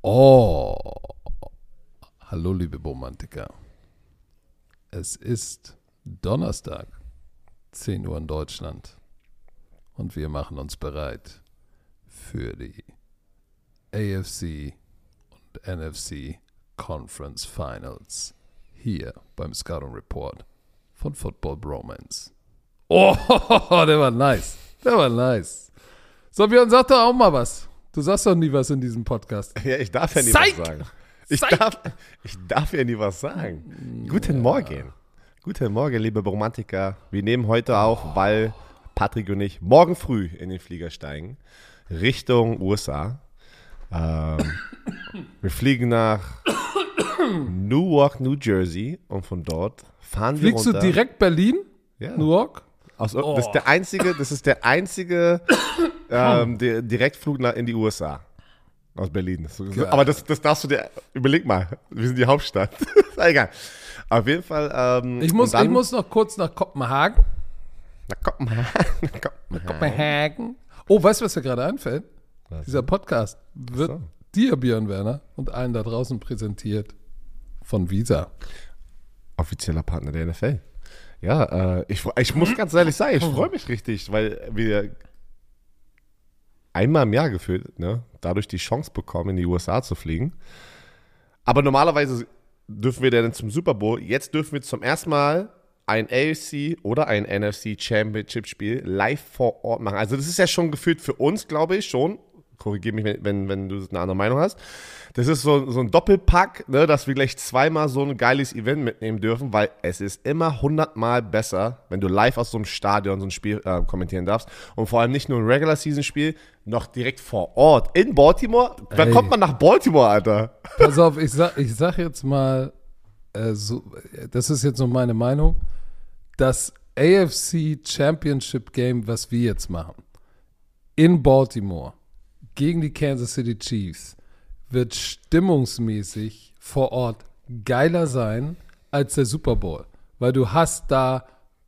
Oh, hallo liebe Romantiker. Es ist Donnerstag, 10 Uhr in Deutschland. Und wir machen uns bereit für die AFC und NFC Conference Finals hier beim Scouting Report von Football Bromance. Oh, der war nice. Der war nice. So, Björn, sag doch auch mal was. Du sagst doch nie was in diesem Podcast. Ja, ich darf ja nie Psych! was sagen. Ich Psych! darf, ich darf ja nie was sagen. Guten Morgen. Guten Morgen, liebe Romantiker. Wir nehmen heute auf, weil Patrick und ich morgen früh in den Flieger steigen. Richtung USA. Ähm, wir fliegen nach Newark, New Jersey und von dort fahren Fliegst wir du runter. direkt Berlin? Ja. Newark? Aus, Das ist der einzige, das ist der einzige ähm, der Direktflug nach, in die USA. Aus Berlin. Aber das, das darfst du dir, überleg mal, wir sind die Hauptstadt. ist egal. Auf jeden Fall. Ähm, Ich muss, dann- ich muss noch kurz nach Kopenhagen. Nach Kopenhagen. Nach Kopenhagen. Kopenhagen. Oh, weißt du, was mir gerade einfällt? Was? Dieser Podcast wird so. dir, Björn Werner, und allen da draußen präsentiert von Visa. Offizieller Partner der NFL. Ja, äh, ich, ich muss ganz ehrlich sagen, ich freue mich richtig, weil wir einmal im Jahr gefühlt, ne, dadurch die Chance bekommen, in die USA zu fliegen. Aber normalerweise dürfen wir dann zum Super Bowl. Jetzt dürfen wir zum ersten Mal ein AFC oder ein NFC Championship Spiel live vor Ort machen. Also das ist ja schon gefühlt für uns, glaube ich, schon. Korrigiere mich, wenn, wenn, du eine andere Meinung hast. Das ist so, so ein Doppelpack, ne, dass wir gleich zweimal so ein geiles Event mitnehmen dürfen, weil es ist immer hundertmal besser, wenn du live aus so einem Stadion so ein Spiel äh, kommentieren darfst. Und vor allem nicht nur ein Regular Season Spiel, noch direkt vor Ort in Baltimore. Wann Ey. kommt man nach Baltimore, Alter? Pass auf, ich sag, ich sag jetzt mal, äh, so, das ist jetzt nur meine Meinung, das AFC Championship Game, was wir jetzt machen, in Baltimore gegen die Kansas City Chiefs, wird stimmungsmäßig vor Ort geiler sein als der Super Bowl. Weil du hast da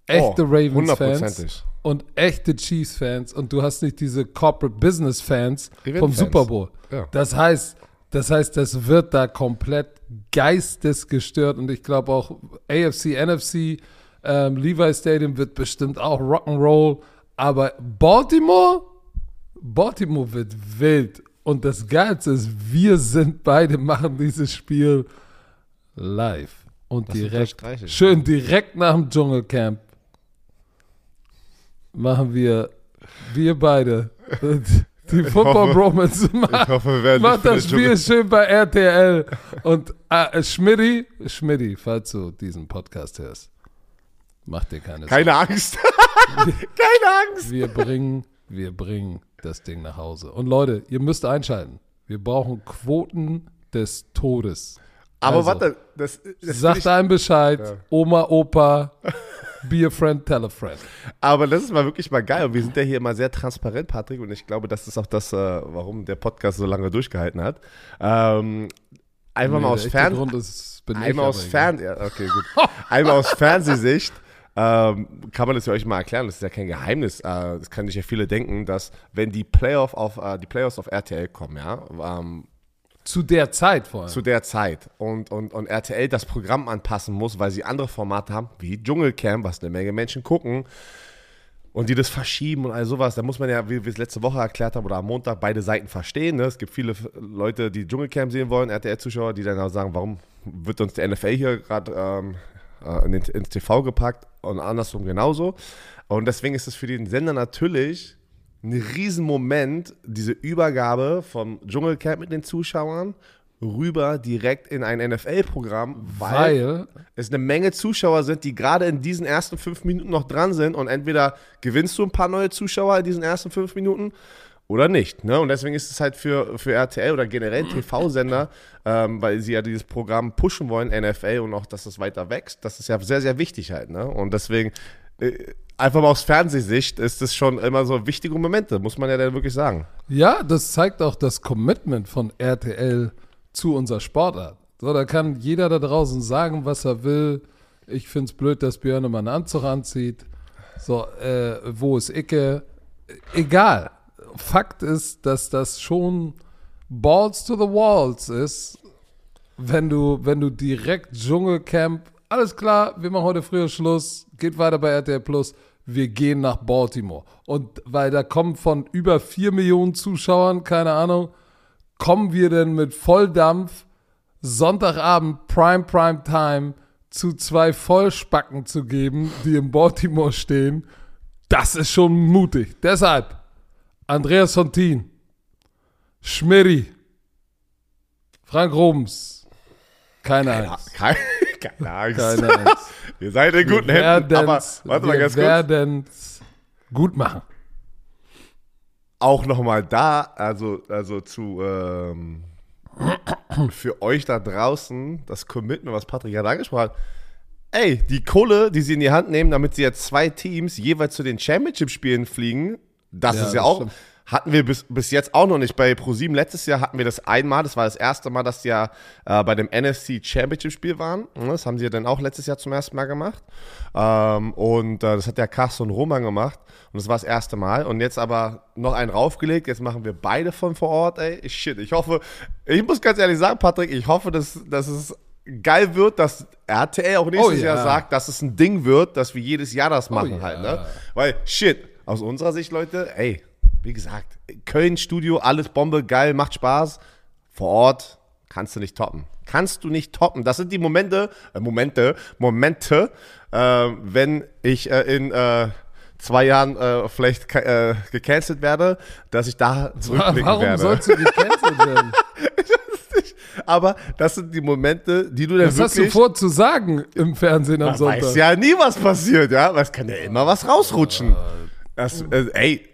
echte Oh, Ravens-Fans. Und echte Chiefs-Fans und du hast nicht diese Corporate Business-Fans vom. Super Bowl. Ja. Das heißt, das heißt, das wird da komplett geistesgestört und ich glaube auch AFC, NFC, ähm, Levi Stadium wird bestimmt auch Rock'n'Roll, aber Baltimore, Baltimore wird wild und das Geilste ist, wir sind beide machen dieses Spiel live und Das direkt, schön direkt nach dem Dschungelcamp machen wir, wir beide, die Football Bromance Ich hoffe, wir werden Mach nicht für das Spiel schön bei RTL. Und äh, Schmidti, Schmidti, falls du diesen Podcast hörst, mach dir keine Keine Angst. Keine Angst. Sorgen. Wir bringen, wir bringen das Ding nach Hause. Und Leute, ihr müsst einschalten. Wir brauchen Quoten des Todes. Aber Also, warte, das, das Sagt einem Bescheid, Ja. Oma, Opa, be a friend, tell a friend. aber das ist mal wirklich mal geil. Und wir sind ja hier immer sehr transparent, Patrick. Und ich glaube, das ist auch das, äh, warum der Podcast so lange durchgehalten hat. Ähm, einfach Nee, mal aus Fern Grund ist, einmal aus Fern ja, okay, gut. einmal aus Fernsehsicht ähm, kann man das ja euch mal erklären. Das ist ja kein Geheimnis. Äh, das kann sich ja viele denken, dass wenn die Playoff auf äh, die Playoffs auf RTL kommen, ja, ähm, Zu der Zeit vor allem. zu der Zeit und, und, und RTL das Programm anpassen muss, weil sie andere Formate haben, wie Dschungelcamp, was eine Menge Menschen gucken und die das verschieben und all sowas, da muss man ja, wie wir es letzte Woche erklärt haben oder am Montag, beide Seiten verstehen. Ne? Es gibt viele Leute, die Dschungelcamp sehen wollen, RTL-Zuschauer, die dann auch sagen, warum wird uns der NFL hier gerade ähm, äh, ins TV gepackt und andersrum genauso. Und deswegen ist es für den Sender natürlich ein Riesenmoment, diese Übergabe vom Dschungelcamp mit den Zuschauern rüber direkt in ein NFL-Programm, weil, Weil, es eine Menge Zuschauer sind, die gerade in diesen ersten fünf Minuten noch dran sind und entweder gewinnst du ein paar neue Zuschauer in diesen ersten fünf Minuten oder nicht. Ne? Und deswegen ist es halt für, für RTL oder generell TV-Sender, ähm, weil sie ja dieses Programm pushen wollen, NFL und auch, dass es weiter wächst, das ist ja sehr, sehr wichtig halt. Ne? Und deswegen, einfach mal aus Fernsehsicht, ist das schon immer so wichtige Momente, muss man ja dann wirklich sagen. Ja, das zeigt auch das Commitment von RTL zu unserer Sportart. So, da kann jeder da draußen sagen, was er will. Ich finde es blöd, dass Björn immer einen Anzug anzieht. So, äh, wo ist Icke? Egal. Fakt ist, dass das schon Balls to the Walls ist, wenn du, wenn du direkt Dschungelcamp, alles klar, wir machen heute früher Schluss, geht weiter bei RTL Plus, wir gehen nach Baltimore. Und weil da kommen von über 4 Millionen Zuschauern, keine Ahnung, kommen wir denn mit Volldampf Sonntagabend Prime Prime Time zu zwei Vollspacken zu geben, die in Baltimore stehen, das ist schon mutig. Deshalb Andreas Fontin, Schmirri, Frank Robens, keine Keine, Angst. Keine, Angst. Keine Angst. Ihr seid in guten Wir Händen. Aber warte mal wir ganz kurz. werden's gut machen. Auch nochmal da, also, also zu ähm, für euch da draußen, das Commitment, was Patrick gerade angesprochen hat. Ey, die Kohle, die sie in die Hand nehmen, damit sie jetzt zwei Teams jeweils zu den Championship-Spielen fliegen, das Ja, ist ja das auch. stimmt. Hatten wir bis, bis jetzt auch noch nicht. Bei ProSieben letztes Jahr hatten wir das einmal. Das war das erste Mal, dass die ja äh, bei dem NFC Championship Spiel waren. Das haben sie ja dann auch letztes Jahr zum ersten Mal gemacht. Ähm, und äh, das hat der Carsten Roman gemacht. Und das war das erste Mal. Und jetzt aber noch einen raufgelegt. Jetzt machen wir beide von vor Ort. Ey, shit. Ich hoffe, ich muss ganz ehrlich sagen, Patrick, ich hoffe, dass, dass es geil wird, dass RTL auch nächstes Oh ja. Jahr sagt, dass es ein Ding wird, dass wir jedes Jahr das machen ja. halt. Ne? Weil, shit, aus unserer Sicht, Leute, ey, wie gesagt, Köln Studio, alles Bombe, geil, macht Spaß. Vor Ort kannst du nicht toppen. Kannst du nicht toppen. Das sind die Momente, äh, Momente, Momente, äh, wenn ich äh, in äh, zwei Jahren äh, vielleicht äh, gecancelt werde, dass ich da zurückblicken Warum werde. sollst du gecancelt werden? Aber das sind die Momente, die du dann Was hast du wirklich vor zu sagen im Fernsehen am Man Sonntag? weiß ja nie, was passiert, ja. Es kann ja immer was rausrutschen. Das, äh, ey,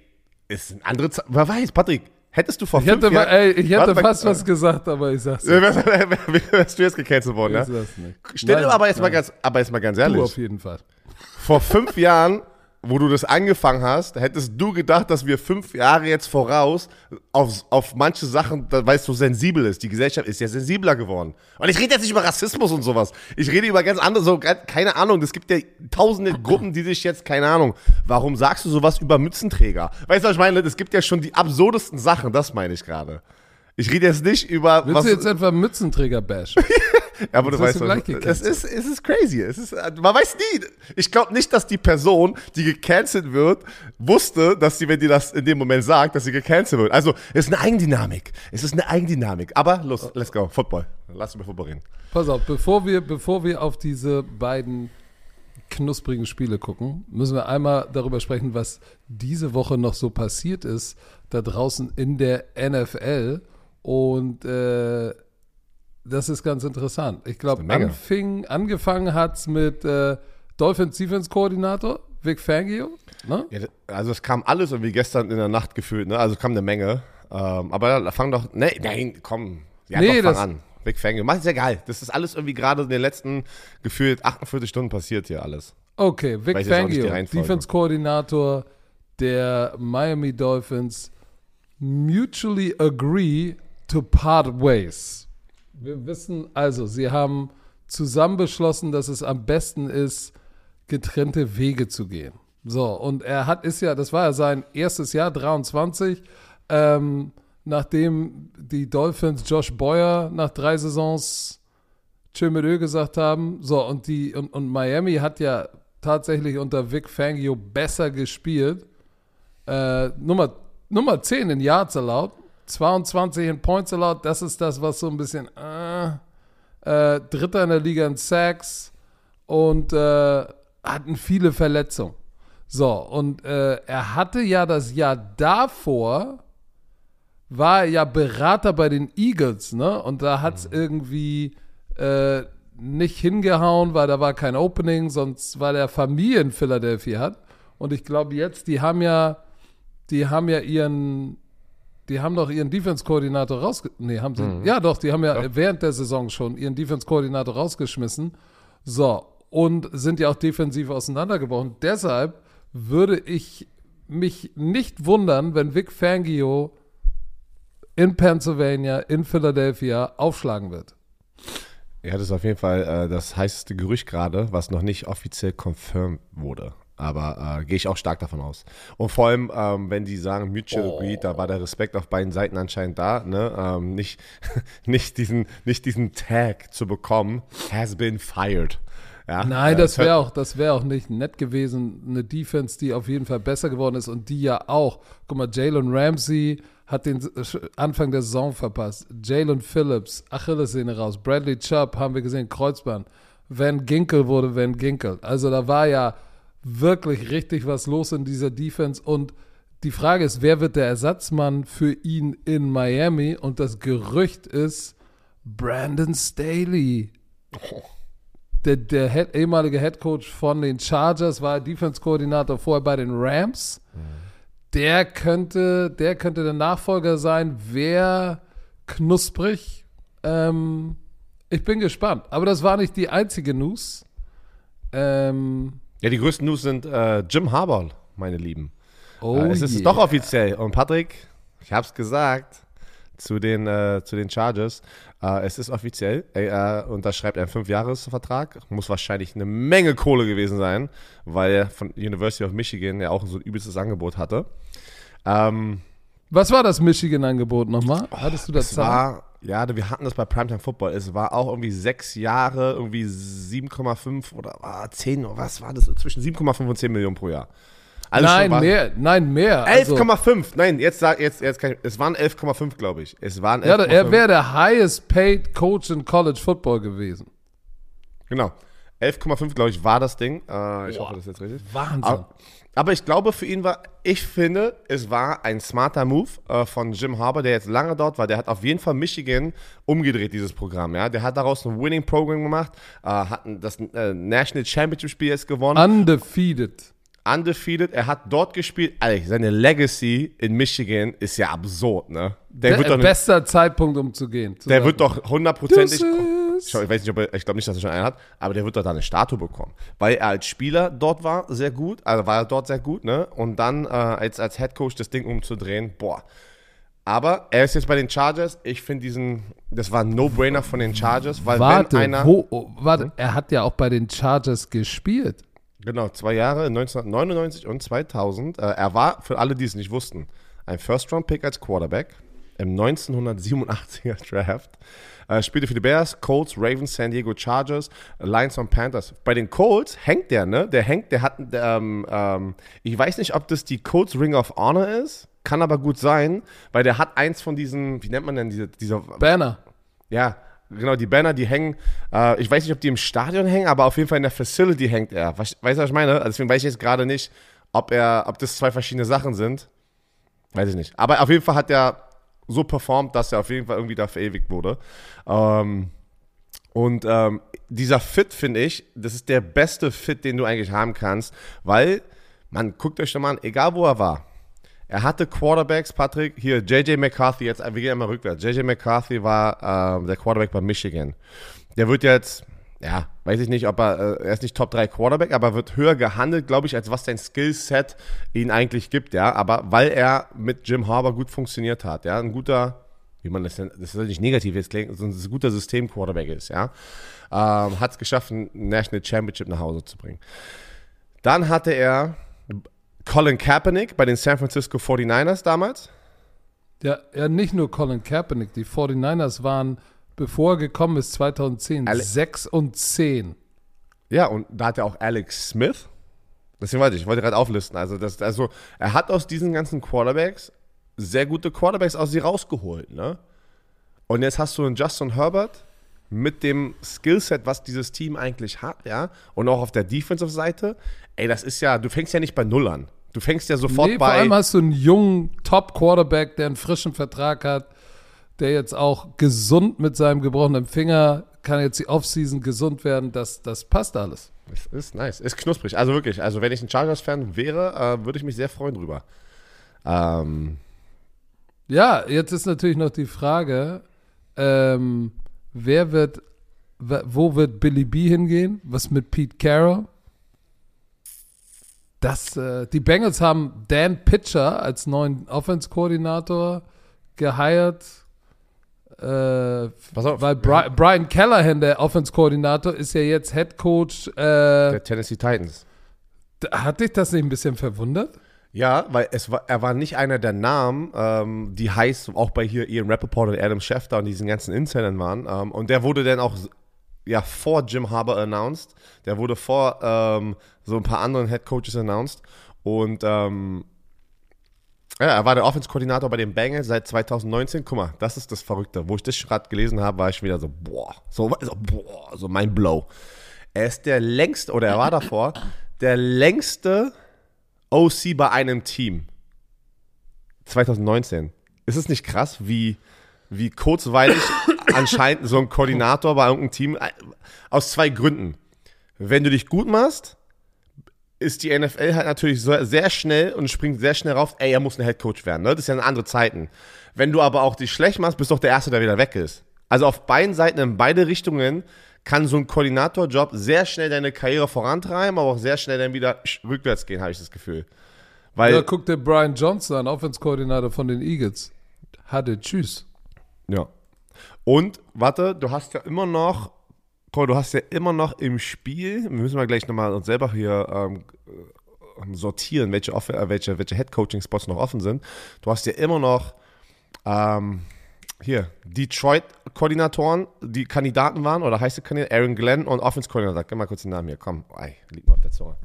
ist ein andere Zeit. Wer weiß, Patrick, hättest du vor Ich hätte, fünf mal, Jahren... ey, ich hätte fast was gesagt, aber ich sag's äh, nicht. wärst, wär- wärst du jetzt gecancelt worden, Ich ja? sag's nicht. Stell dir aber jetzt, mal ganz, aber jetzt mal ganz Du ehrlich. auf jeden Fall. Vor fünf Jahren, wo du das angefangen hast, hättest du gedacht, dass wir fünf Jahre jetzt voraus auf, auf manche Sachen, da- weil es so sensibel ist. Die Gesellschaft ist ja sensibler geworden. Und ich rede jetzt nicht über Rassismus und sowas. Ich rede über ganz andere, so, keine Ahnung, es gibt ja tausende Gruppen, die sich jetzt, keine Ahnung, warum sagst du sowas über Mützenträger? Weißt du, was ich meine? Es gibt ja schon die absurdesten Sachen, das meine ich gerade. Ich rede jetzt nicht über Willst was. du jetzt etwa Mützenträger bashen? Aber du weißt, es ist, es ist crazy. Es ist, man weiß nie. Ich glaube nicht, dass die Person, die gecancelt wird, wusste, dass sie, wenn die das in dem Moment sagt, dass sie gecancelt wird. Also, es ist eine Eigendynamik. Es ist eine Eigendynamik. Aber los, let's go. Football. Lass uns über Football reden. Pass auf, bevor wir, bevor wir auf diese beiden knusprigen Spiele gucken, müssen wir einmal darüber sprechen, was diese Woche noch so passiert ist, da draußen in der NFL. Und äh, das ist ganz interessant. Ich glaube, angefangen hat es mit äh, Dolphins Defense Koordinator, Vic Fangio. Ne? Ja, also, es kam alles irgendwie gestern in der Nacht gefühlt. Ne? Also, kam eine Menge. Ähm, aber da fang doch. Nee, nein, komm. Ja, Nee, doch, fang an. Big Fang. Mach ist ja geil. Das ist alles irgendwie gerade in den letzten gefühlt 48 Stunden passiert hier alles. Okay, Vic Fangio, Reihenfolge. Defense-Koordinator der Miami Dolphins, mutually agree to part ways. Wir wissen also, sie haben zusammen beschlossen, dass es am besten ist, getrennte Wege zu gehen. So, und er hat, ist ja, das war ja sein erstes Jahr, 23, ähm, nachdem die Dolphins Josh Boyer nach drei Saisons Tschö mit Ö gesagt haben. So, und, die, und, und Miami hat ja tatsächlich unter Vic Fangio besser gespielt. Äh, Nummer, Nummer 10 in Yards erlaubt, 22 in Points erlaubt. Das ist das, was so ein bisschen. Äh, äh, Dritter in der Liga in Sacks und äh, hatten viele Verletzungen. So, und äh, er hatte ja das Jahr davor, war er ja Berater bei den Eagles, ne? Und da hat es irgendwie äh, nicht hingehauen, weil da war kein Opening, sonst weil er Familie in Philadelphia hat. Und ich glaube jetzt, die haben ja, die haben ja ihren, die haben doch ihren Defense-Koordinator rausge... Nee, haben sie. Ja, doch, die haben ja, während der Saison schon ihren Defense-Koordinator rausgeschmissen. So, und sind ja auch defensiv auseinandergebrochen. Deshalb würde ich mich nicht wundern, wenn Vic Fangio in Pennsylvania, in Philadelphia aufschlagen wird. Ja, das ist auf jeden Fall äh, das heißeste Gerücht gerade, was noch nicht offiziell confirmed wurde. Aber äh, gehe ich auch stark davon aus. Und vor allem, ähm, wenn die sagen Mutual oh. Agreed, da war der Respekt auf beiden Seiten anscheinend da, ne? Ähm, nicht, nicht, diesen, nicht diesen Tag zu bekommen, has been fired. Ja, Nein, äh, das wäre auch, das auch nicht nett gewesen. Eine Defense, die auf jeden Fall besser geworden ist und die ja auch. Guck mal, Jalen Ramsey hat den Anfang der Saison verpasst. Jalen Phillips, Achillessehne raus. Bradley Chubb haben wir gesehen, Kreuzband. Van Ginkel wurde Van Ginkel. Also da war ja wirklich richtig was los in dieser Defense. Und die Frage ist, wer wird der Ersatzmann für ihn in Miami? Und das Gerücht ist Brandon Staley. Der, der Head, ehemalige Head Coach von den Chargers war Defense-Koordinator vorher bei den Rams. Der könnte, der könnte der Nachfolger sein. Wer knusprig? Ähm, ich bin gespannt. Aber das war nicht die einzige News. Ähm, ja, die größten News sind äh, Jim Harbaugh, meine Lieben. Oh äh, es ist yeah. doch offiziell. Und Patrick, ich habe es gesagt zu den, äh, zu den Chargers. Äh, es ist offiziell. Er unterschreibt einen Fünfjahresvertrag. Muss wahrscheinlich eine Menge Kohle gewesen sein, weil er von University of Michigan ja auch so ein übelstes Angebot hatte. Ähm, Was war das Michigan-Angebot nochmal? Hattest du das Zahl? War, ja, wir hatten das bei Primetime Football. Es war auch irgendwie sechs Jahre, irgendwie 7,5 oder ah, 10, was war das? Zwischen 7,5 und 10 Millionen pro Jahr. Also nein, mehr, nein, mehr. 11,5. Also, nein, jetzt sag jetzt, jetzt kann ich, es waren 11,5, glaube ich. Es waren 11, Ja, er wäre der highest paid Coach in College Football gewesen. Genau. 11,5, glaube ich, war das Ding. Äh, ich Boah, hoffe, das ist jetzt richtig. Wahnsinn. Aber, aber, ich glaube, für ihn war, ich finde, es war ein smarter Move äh, von Jim Harbour, der jetzt lange dort war. Der hat auf jeden Fall Michigan umgedreht, dieses Programm. Ja? Der hat daraus ein Winning-Programm gemacht, äh, hat das äh, National Championship-Spiel jetzt gewonnen. Undefeated undefeated. Er hat dort gespielt. Alter, seine Legacy in Michigan ist ja absurd, ne? Der, der wird doch bester Zeitpunkt, um zu gehen. Zu der sagen. wird doch hundertprozentig. Ich, weiß nicht, ob er, ich glaube nicht, dass er schon einen hat, aber der wird doch da eine Statue bekommen. Weil er als Spieler dort war, sehr gut, also war er dort sehr gut, ne? Und dann äh, als, als Head Coach das Ding umzudrehen, boah. Aber er ist jetzt bei den Chargers. Ich finde diesen, das war ein No-Brainer von den Chargers, weil warte, wenn einer. Wo, oh, warte, hm? er hat ja auch bei den Chargers gespielt. Genau, zwei Jahre, 1999 und 2000. Äh, er war, für alle, die es nicht wussten, ein First-Round-Pick als Quarterback im 1987er Draft. Äh, spielte für die Bears, Colts, Ravens, San Diego Chargers, Lions und Panthers. Bei den Colts hängt der, ne? Der hängt, der hat, ähm, ähm, ich weiß nicht, ob das die Colts Ring of Honor ist, kann aber gut sein, weil der hat eins von diesen, wie nennt man denn diese, dieser Banner. Ja, Genau, die Banner, die hängen, äh, ich weiß nicht, ob die im Stadion hängen, aber auf jeden Fall in der Facility hängt er. Weißt du, was ich meine? Also deswegen weiß ich jetzt gerade nicht, ob er, ob das zwei verschiedene Sachen sind. Weiß ich nicht. Aber auf jeden Fall hat er so performt, dass er auf jeden Fall irgendwie da verewigt wurde. Ähm, und ähm, dieser Fit, finde ich, das ist der beste Fit, den du eigentlich haben kannst, weil man guckt euch schon mal an, egal wo er war, er hatte Quarterbacks, Patrick, hier JJ McCarthy, jetzt, wir gehen einmal rückwärts. JJ McCarthy war äh, der Quarterback bei Michigan. Der wird jetzt, ja, weiß ich nicht, ob er, äh, er ist nicht Top 3 Quarterback, aber wird höher gehandelt, glaube ich, als was sein Skillset ihn eigentlich gibt, ja. Aber weil er mit Jim Harbour gut funktioniert hat, ja, ein guter, wie man das denn, das ist nicht negativ jetzt klingt, sondern ein guter System-Quarterback ist, ja. Ähm, hat es geschafft, ein National Championship nach Hause zu bringen. Dann hatte er Colin Kaepernick bei den San Francisco 49ers damals? Ja, ja, nicht nur Colin Kaepernick. Die 49ers waren, bevor er gekommen ist, 2010, Ale 6 und 10. Ja, und da hat er auch Alex Smith. Deswegen wollte ich, ich wollte gerade auflisten. Also, das, also, er hat aus diesen ganzen Quarterbacks sehr gute Quarterbacks aus sie rausgeholt, ne? Und jetzt hast du einen Justin Herbert mit dem Skillset, was dieses Team eigentlich hat, ja, und auch auf der Defensive-Seite. Ey, das ist ja, du fängst ja nicht bei Null an. Du fängst ja sofort nee, bei. Vor allem hast du einen jungen Top-Quarterback, der einen frischen Vertrag hat, der jetzt auch gesund mit seinem gebrochenen Finger kann jetzt die Offseason gesund werden. Das, das passt alles. Das ist nice. Ist knusprig. Also wirklich. Also, wenn ich ein Chargers-Fan wäre, äh, würde ich mich sehr freuen drüber. Ähm. Ja, jetzt ist natürlich noch die Frage, ähm, wer wird, wo wird Billy B hingehen? Was mit Pete Carroll? Das, äh, die Bengals haben Dan Pitcher als neuen Offense-Koordinator geheiert. Äh, auf. Weil Bri Brian Callahan, der Offense-Koordinator, ist ja jetzt Head Coach äh, der Tennessee Titans. Hat dich das nicht ein bisschen verwundert? Ja, weil es war, er war nicht einer der Namen, ähm, die heiß auch bei hier Ian Rappaport und Adam Schefter und diesen ganzen Insidern waren. Ähm, und der wurde dann auch ja vor Jim Harbour announced. Der wurde vor ähm, so ein paar anderen Head Coaches announced. Und ähm, ja, er war der Offense-Koordinator bei den Bengals seit 2019. Guck mal, das ist das Verrückte. Wo ich das gerade gelesen habe, war ich wieder so, boah, so, so, boah, so mein Blow. Er ist der längste, oder er war davor, der längste OC bei einem Team. 2019. Ist es nicht krass, wie, wie kurzweilig anscheinend so ein Koordinator bei irgendeinem Team, äh, aus zwei Gründen. Wenn du dich gut machst, ist die NFL halt natürlich sehr schnell und springt sehr schnell rauf, ey, er muss ein Headcoach werden. Ne? Das ist ja andere Zeiten. Wenn du aber auch dich schlecht machst, bist du doch der Erste, der wieder weg ist. Also auf beiden Seiten, in beide Richtungen, kann so ein Koordinatorjob sehr schnell deine Karriere vorantreiben, aber auch sehr schnell dann wieder rückwärts gehen, habe ich das Gefühl. Weil, ja, guck dir Brian Johnson an, Offense-Koordinator von den Eagles. Hatte, tschüss. Ja. Und, warte, du hast ja immer noch, du hast ja immer noch im Spiel, wir müssen wir gleich nochmal uns selber hier ähm, äh, sortieren, welche, äh, welche, welche Head-Coaching-Spots noch offen sind. Du hast ja immer noch, ähm, hier, Detroit-Koordinatoren, die Kandidaten waren, oder heißt der Kandidat, Aaron Glenn und Offense-Koordinator. Gib mal kurz den Namen hier, komm. Ei, liegt mir auf der Zunge.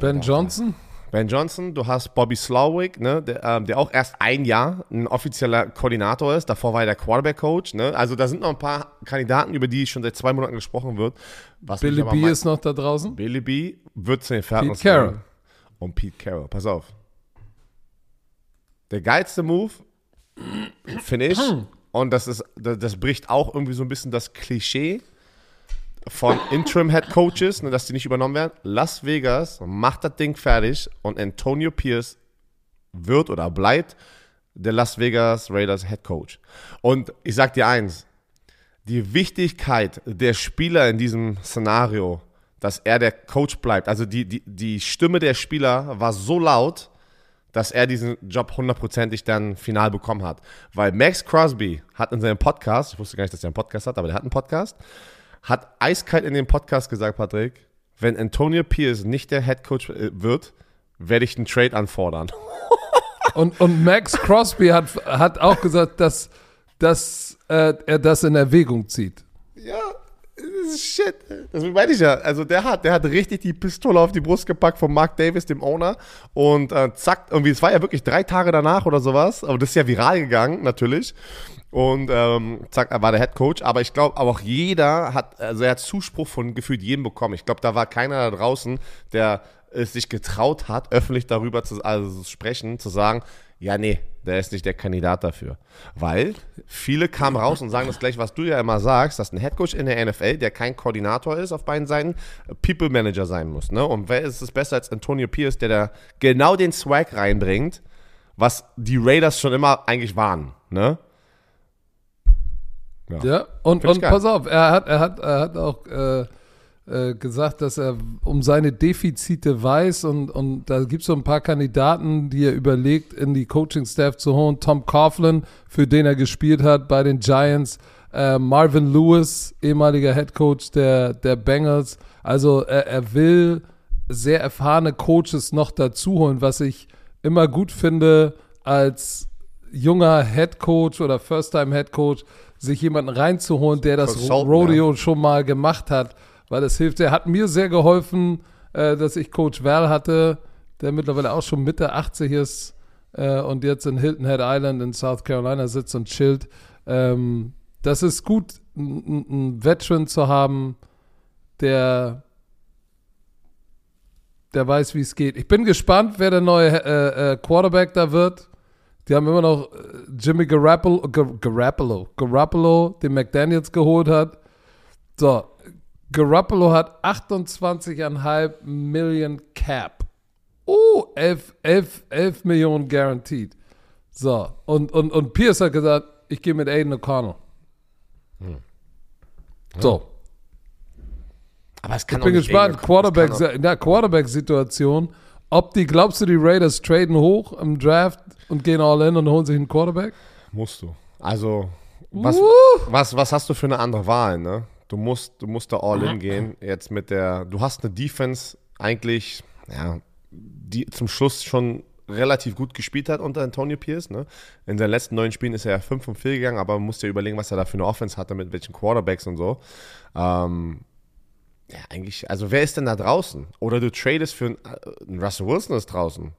Ben Johnson? Ben Johnson, du hast Bobby Slowick, ne, der, ähm, der, auch erst ein Jahr ein offizieller Koordinator ist. Davor war er der Quarterback-Coach. Ne? Also da sind noch ein paar Kandidaten, über die schon seit zwei Monaten gesprochen wird. Billy B ist noch da draußen. Billy B wird zu den Falcons Pete Carroll. Und Pete Carroll, pass auf. Der geilste Move finde ich. Und das, ist, das, das, bricht auch irgendwie so ein bisschen das Klischee von Interim Head Coaches, ne, dass die nicht übernommen werden. Las Vegas macht das Ding fertig und Antonio Pierce wird oder bleibt der Las Vegas Raiders Head Coach. Und ich sag dir eins: Die Wichtigkeit der Spieler in diesem Szenario, dass er der Coach bleibt, also die, die, die Stimme der Spieler war so laut, dass er diesen Job hundertprozentig dann final bekommen hat. Weil Max Crosby hat in seinem Podcast, ich wusste gar nicht, dass er einen Podcast hat, aber der hat einen Podcast, hat eiskalt in dem Podcast gesagt, Patrick, wenn Antonio Pierce nicht der Head Coach äh, wird, werde ich einen Trade anfordern. Und, und Max Crosby hat, hat auch gesagt, dass, dass äh, er das in Erwägung zieht. Ja, Shit. Das meine ich ja. Also der hat, der hat richtig die Pistole auf die Brust gepackt von Mark Davis, dem Owner. Und äh, zack, irgendwie, es war ja wirklich drei Tage danach oder sowas. Aber das ist ja viral gegangen, natürlich. Und ähm, zack, war der Head Coach. Aber ich glaube, auch jeder hat, also er hat Zuspruch von gefühlt jedem bekommen. Ich glaube, da war keiner da draußen, der es sich getraut hat, öffentlich darüber zu, also zu sprechen, zu sagen, ja, nee, der ist nicht der Kandidat dafür. Weil viele kamen raus und sagen das gleich, was du ja immer sagst, dass ein Headcoach in der NFL, der kein Koordinator ist auf beiden Seiten, People Manager sein muss. Ne? Und wer ist es besser als Antonio Pierce, der da genau den Swag reinbringt, was die Raiders schon immer eigentlich waren. Ne? Ja, ja und, und pass auf, er hat, er hat, er hat auch äh, äh, gesagt, dass er um seine Defizite weiß und, und da gibt es so ein paar Kandidaten, die er überlegt, in die Coaching-Staff zu holen. Tom Coughlin, für den er gespielt hat bei den Giants. Äh, Marvin Lewis, ehemaliger Head Coach der, der Bengals. Also er, er will sehr erfahrene Coaches noch dazu holen, was ich immer gut finde als junger Head Coach oder First-Time Head Coach, sich jemanden reinzuholen, der das Rodeo schon mal gemacht hat weil das hilft. Er hat mir sehr geholfen, äh, dass ich Coach Val hatte, der mittlerweile auch schon Mitte 80 ist äh, und jetzt in Hilton Head Island in South Carolina sitzt und chillt. Ähm, das ist gut, einen Veteran zu haben, der der weiß, wie es geht. Ich bin gespannt, wer der neue äh, äh, Quarterback da wird. Die haben immer noch äh, Jimmy Garoppolo, Garoppolo, Garoppolo, den McDaniels geholt hat. So, Garoppolo hat 28,5 Millionen Cap. Oh, 11, 11, 11 Millionen guaranteed. So, und, und, und Pierce hat gesagt, ich gehe mit Aiden O'Connell. Hm. Ja. So. Aber es kann ich bin gespannt, Quarterback, in der Quarterback-Situation, ob die, glaubst du, die Raiders traden hoch im Draft und gehen all in und holen sich einen Quarterback? Musst du. Also, was, uh. was, was hast du für eine andere Wahl, ne? Du musst, du musst da all in gehen. Jetzt mit der, du hast eine Defense eigentlich, ja, die zum Schluss schon relativ gut gespielt hat unter Antonio Pierce. Ne? In seinen letzten neun Spielen ist er ja 5 von 4 gegangen, aber man muss ja überlegen, was er da für eine Offense hatte, mit welchen Quarterbacks und so. Ähm, ja, eigentlich, also wer ist denn da draußen? Oder du tradest für einen, äh, Russell Wilson ist draußen.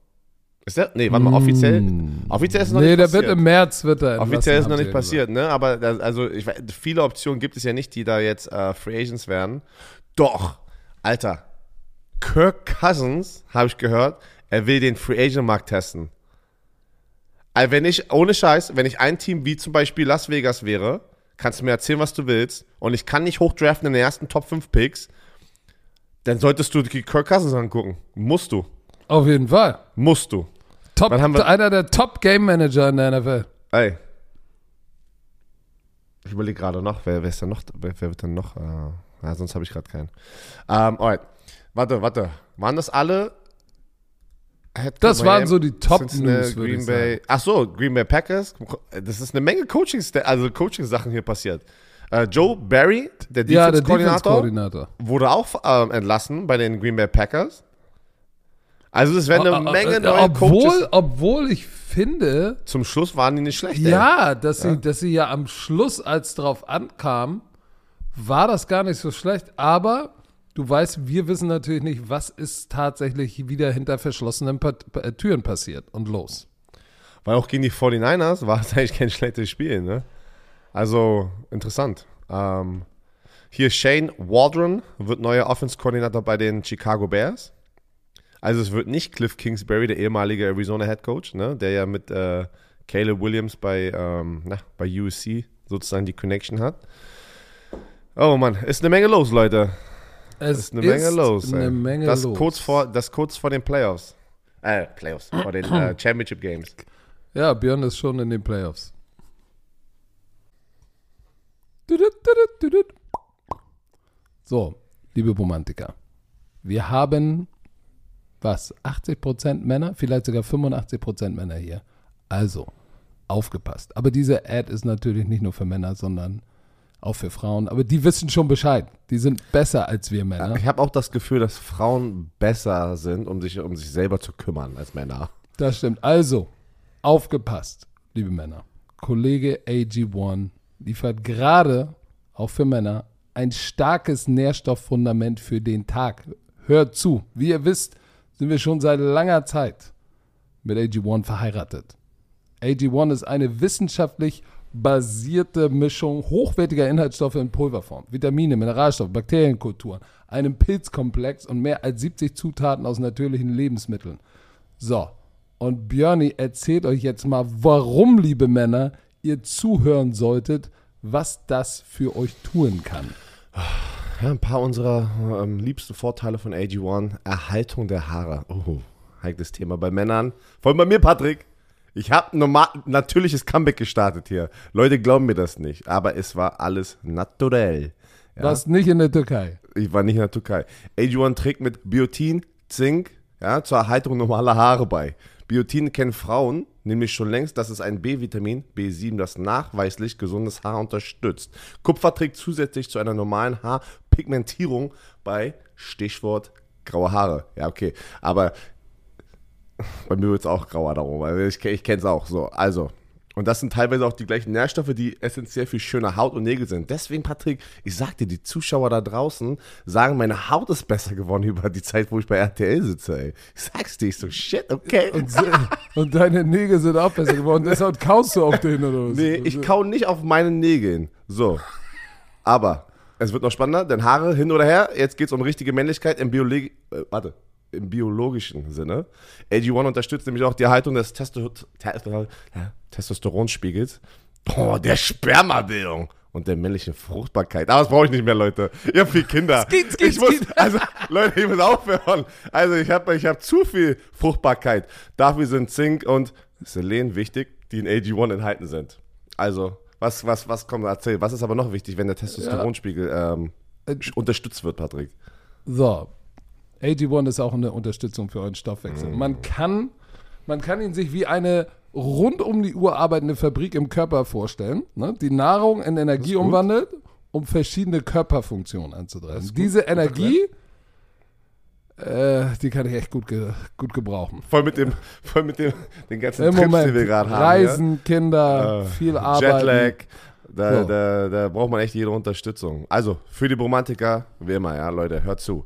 Ist der? Nee, warte mal, offiziell. Mm. Offiziell ist es noch nee, nicht der passiert. wird im März wird er Offiziell ist noch nicht sie passiert, ne? Aber das, also ich, viele Optionen gibt es ja nicht, die da jetzt äh, Free Agents werden. Doch, Alter, Kirk Cousins, habe ich gehört, er will den Free Agent Markt testen. Also wenn ich, ohne Scheiß, wenn ich ein Team wie zum Beispiel Las Vegas wäre, kannst du mir erzählen, was du willst, und ich kann nicht hochdraften in den ersten Top 5 Picks, dann solltest du die Kirk Cousins angucken. Musst du. Auf jeden Fall. Musst du. Top, einer der Top Game Manager in der NFL. Ey. Ich überlege gerade noch, wer, wer ist denn noch, wer, wer wird denn noch, äh, ja, sonst habe ich gerade keinen. Ähm, alright. Warte, warte. Waren das alle? Head Das waren so die Top Cincinnati, News, würde Green ich Bay. sagen. Ach so, Green Bay Packers. Das ist eine Menge Coaching, also Coaching-Sachen hier passiert. Äh, Joe Barry, der Ja, Defense-Koordinator, Defense-Koordinator. wurde auch ähm, entlassen bei den Green Bay Packers. Also es werden eine Menge äh, neue obwohl, Coaches. obwohl ich finde, Zum Schluss waren die nicht schlecht. ey. ja, dass sie, dass sie ja am Schluss, als drauf ankam, war das gar nicht so schlecht. Aber du weißt, wir wissen natürlich nicht, was ist tatsächlich wieder hinter verschlossenen äh, Türen passiert und los. Weil auch gegen die 49ers war es eigentlich kein schlechtes Spiel, ne? Also, interessant. Ähm, hier Shane Waldron wird neuer Offense-Koordinator bei den Chicago Bears. Also es wird nicht Cliff Kingsbury, der ehemalige Arizona Head Coach, ne? der ja mit äh, Caleb Williams bei, ähm, na, bei USC sozusagen die Connection hat. Oh Mann, ist eine Menge los, Leute. Es Ist eine Menge los. Eine. Menge das los. Kurz vor, das kurz vor den Playoffs. Äh, Playoffs, vor den äh, Championship Games. Ja, Björn ist schon in den Playoffs. So, liebe Romantiker, wir haben was? 80% Männer, vielleicht sogar 85% Männer hier. Also, aufgepasst. Aber diese Ad ist natürlich nicht nur für Männer, sondern auch für Frauen. Aber die wissen schon Bescheid. Die sind besser als wir Männer. Ich habe auch das Gefühl, dass Frauen besser sind, um sich um sich selber zu kümmern als Männer. Das stimmt. Also, aufgepasst, liebe Männer. Kollege AG1 liefert gerade, auch für Männer, ein starkes Nährstofffundament für den Tag. Hört zu. Wie ihr wisst, sind wir schon seit langer Zeit mit AG1 verheiratet. AG1 ist eine wissenschaftlich basierte Mischung hochwertiger Inhaltsstoffe in Pulverform, Vitamine, Mineralstoffe, Bakterienkulturen, einem Pilzkomplex und mehr als 70 Zutaten aus natürlichen Lebensmitteln. So, und Björni erzählt euch jetzt mal, warum, liebe Männer, ihr zuhören solltet, was das für euch tun kann. Ja, ein paar unserer ähm, liebsten Vorteile von AG1. Erhaltung der Haare. Oh, heikles Thema bei Männern. Vor allem bei mir, Patrick. Ich habe normal natürliches Comeback gestartet hier. Leute glauben mir das nicht, aber es war alles naturell. Ja? Was nicht in der Türkei. Ich war nicht in der Türkei. AG1 trägt mit Biotin, Zink ja, zur Erhaltung normaler Haare bei. Biotin kennen Frauen nämlich schon längst, dass es ein B-Vitamin, B7, das nachweislich gesundes Haar unterstützt. Kupfer trägt zusätzlich zu einer normalen Haarpigmentierung bei Stichwort graue Haare. Ja, okay. Aber bei mir wird es auch grauer darum, weil ich, ich kenne es auch so. Also, und das sind teilweise auch die gleichen Nährstoffe, die essentiell für schöne Haut und Nägel sind. Deswegen, Patrick, ich sag dir, die Zuschauer da draußen sagen, meine Haut ist besser geworden über die Zeit, wo ich bei RTL sitze, ey. Ich sag's dir, ich so, shit, okay. Und, und deine Nägel sind auch besser geworden. Deshalb kaust du auf den oder was? Nee, ich kau nicht auf meinen Nägeln. So. Aber es wird noch spannender, denn Haare hin oder her, jetzt geht's um richtige Männlichkeit im Biologi äh, warte, im biologischen Sinne. AG1 unterstützt nämlich auch die Erhaltung des Testo Te ja, Testosteronspiegels. Boah, der Spermabildung und der männlichen Fruchtbarkeit. Aber das brauche ich nicht mehr, Leute. Ihr habt viel Kinder. Skit, skit, ich muss, also, Leute, ich muss aufhören. Also, ich habe ich hab zu viel Fruchtbarkeit. Dafür sind Zink und Selen wichtig, die in AG1 enthalten sind. Also, was, was, was kommt, erzähl. Was ist aber noch wichtig, wenn der Testosteronspiegel ähm, unterstützt wird, Patrick? So, AG1 ist auch eine Unterstützung für euren Stoffwechsel. Man kann, man kann ihn sich wie eine rund um die Uhr arbeitende Fabrik im Körper vorstellen, ne? die Nahrung in Energie gut. umwandelt, um verschiedene Körperfunktionen anzutreiben. Diese Energie Äh, die kann ich echt gut, ge gut gebrauchen. Voll mit dem, voll mit dem, den ganzen Im Trips, Moment die wir gerade haben. Reisen, Kinder, ja? viel Äh, Arbeit. Jetlag. Da, So. da, da braucht man echt jede Unterstützung. Also, für die Romantiker, wie immer, ja, Leute, hört zu.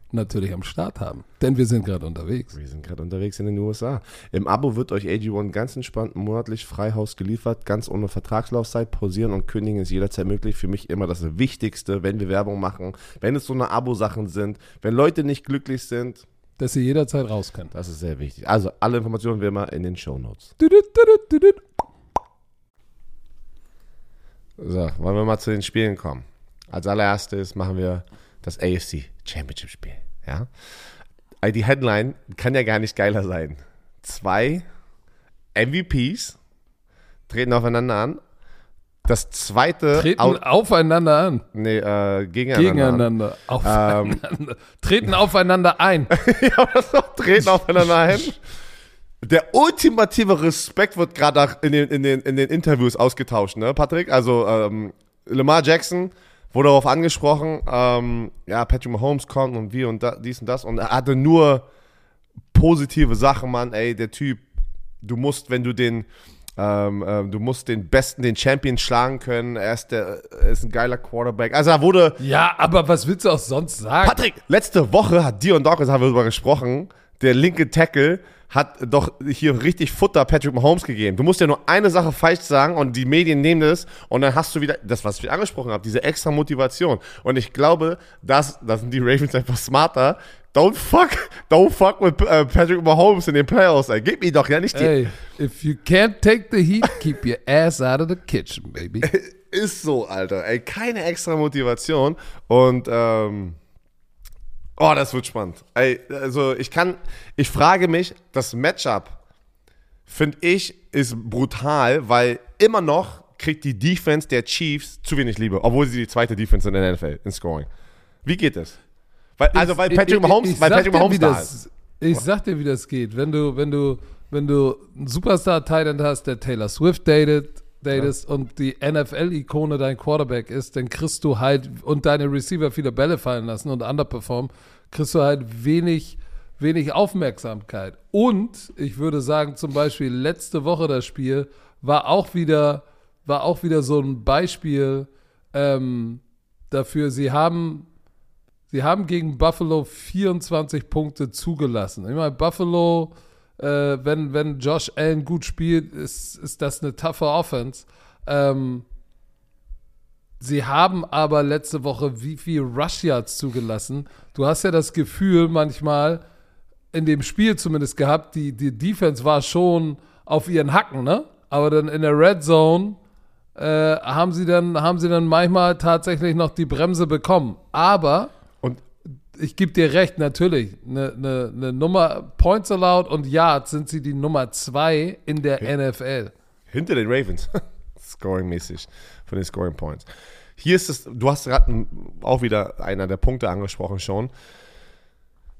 natürlich am Start haben. Denn wir sind gerade unterwegs. Wir sind gerade unterwegs in den USA. Im Abo wird euch AG1 ganz entspannt monatlich Freihaus geliefert, ganz ohne Vertragslaufzeit. Pausieren und kündigen ist jederzeit möglich. Für mich immer das Wichtigste, wenn wir Werbung machen, wenn es so eine Abo-Sachen sind, wenn Leute nicht glücklich sind, Dass ihr jederzeit raus könnt. das ist sehr wichtig. Also alle Informationen wie immer in den Show Notes. So, wollen wir mal zu den Spielen kommen. Als allererstes machen wir das AFC Championship Spiel. Ja? Also Die Headline kann ja gar nicht geiler sein. Zwei MVPs treten aufeinander an. Das zweite Treten Au- aufeinander an. nee, äh, gegeneinander. An. Gegeneinander. Aufeinander. Treten aufeinander ein. ja, das auch treten aufeinander ein. Der ultimative Respekt wird gerade auch in den, in, den, in den Interviews ausgetauscht, ne, Patrick? Also, ähm, Lamar Jackson wurde darauf angesprochen, ähm, ja, Patrick Mahomes kommt und wie und da, dies und das und er hatte nur positive Sachen, Mann, ey, der Typ, du musst, wenn du den, ähm, ähm, du musst den Besten, den Champion schlagen können, er ist, der, er ist ein geiler Quarterback. Also, er wurde, Ja, aber was willst du auch sonst sagen? Patrick, letzte Woche hat Dion Dawkins, haben wir darüber gesprochen, der linke Tackle hat doch hier richtig Futter Patrick Mahomes gegeben. Du musst ja nur eine Sache falsch sagen und die Medien nehmen das und dann hast du wieder das, was ich angesprochen habe, diese extra Motivation. Und ich glaube, das, da sind die Ravens einfach smarter. Don't fuck, don't fuck with äh, Patrick Mahomes in den Playoffs. Ey. Gib mir doch ja nicht die. Hey, if you can't take the heat, keep your ass out of the kitchen, baby. Ist so, Alter. Ey, keine extra Motivation. Und, ähm, oh, das wird spannend. Also ich kann, ich frage mich, das Matchup, finde ich, ist brutal, weil immer noch kriegt die Defense der Chiefs zu wenig Liebe, obwohl sie die zweite Defense in der NFL in Scoring. Wie geht das? Weil, also, weil Patrick ich- Mahomes, ich weil Patrick dir, Mahomes da das, ist. Ich sag dir, wie das geht. Wenn du, wenn du, wenn du einen Superstar-Titan hast, der Taylor Swift datet, datest und die NFL-Ikone dein Quarterback ist, dann kriegst du halt und deine Receiver viele Bälle fallen lassen und underperformen, kriegst du halt wenig, wenig Aufmerksamkeit. Und ich würde sagen, zum Beispiel letzte Woche das Spiel war auch wieder, war auch wieder so ein Beispiel ähm, dafür. Sie haben Sie haben gegen Buffalo 24 Punkte zugelassen. Ich meine, Buffalo, äh, wenn, wenn Josh Allen gut spielt, ist, ist das eine taffe Offense. Ähm, sie haben aber letzte Woche wie viel Rush Yards zugelassen. Du hast ja das Gefühl manchmal, in dem Spiel zumindest gehabt, die, die Defense war schon auf ihren Hacken, ne? Aber dann in der Red Zone äh, haben, sie dann, haben sie dann manchmal tatsächlich noch die Bremse bekommen. Aber ich gebe dir recht, natürlich. Eine ne, ne Nummer Points allowed und Yards sind sie die Nummer zwei in der NFL. Hinter den Ravens. Scoring-mäßig. Von den Scoring Points. Hier ist es, du hast gerade auch wieder einer der Punkte angesprochen schon.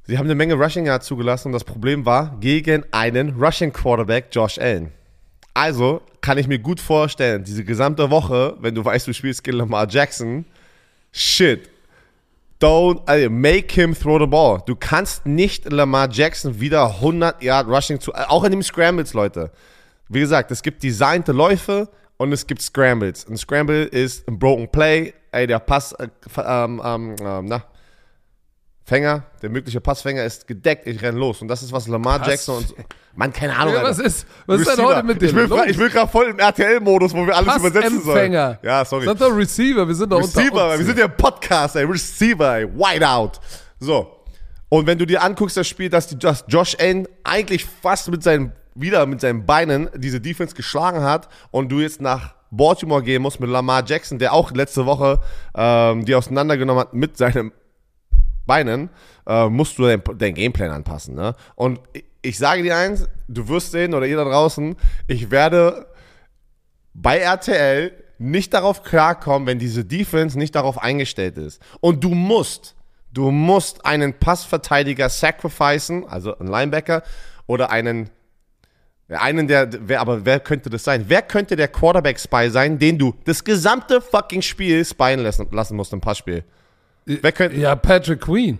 Sie haben eine Menge Rushing Yards zugelassen und das Problem war gegen einen Rushing Quarterback, Josh Allen. Also kann ich mir gut vorstellen, diese gesamte Woche, wenn du weißt, du spielst gegen Lamar Jackson, shit, don't also make him throw the ball. Du kannst nicht Lamar Jackson wieder 100 Yard Rushing zu, auch in den Scrambles, Leute. Wie gesagt, es gibt designte Läufe und es gibt Scrambles. Ein Scramble ist ein Broken Play. Ey, der Pass, äh, ähm, ähm, ähm, na, Fänger, der mögliche Passfänger ist gedeckt. Ich renn los. Und das ist was Lamar Pass- Jackson und so. Mann, keine Ahnung. Ja, was ist, was ist denn heute mit dir Ich bin, los? fra- ich bin gerade voll im RTL-Modus, wo wir alles übersetzen sollen. Ja, sorry. Sag doch Receiver, wir sind doch Receiver, unter uns. wir sind ja Podcast, ey. Receiver, ey. Whiteout. So. Und wenn du dir anguckst, das Spiel, dass, die, dass Josh Allen eigentlich fast mit seinen, wieder mit seinen Beinen diese Defense geschlagen hat und du jetzt nach Baltimore gehen musst mit Lamar Jackson, der auch letzte Woche ähm, die auseinandergenommen hat mit seinen Beinen, äh, musst du dein, dein Gameplan anpassen. Ne? Und ich, ich sage dir eins, du wirst sehen, oder ihr da draußen, ich werde bei RTL nicht darauf klarkommen, wenn diese Defense nicht darauf eingestellt ist. Und du musst, Du musst einen Passverteidiger sacrificen, also einen Linebacker, oder einen, einen der, wer, aber wer könnte das sein? Wer könnte der Quarterback-Spy sein, den du das gesamte fucking Spiel spyen lassen, lassen musst im Passspiel? Wer könnte, Ja, Patrick Queen.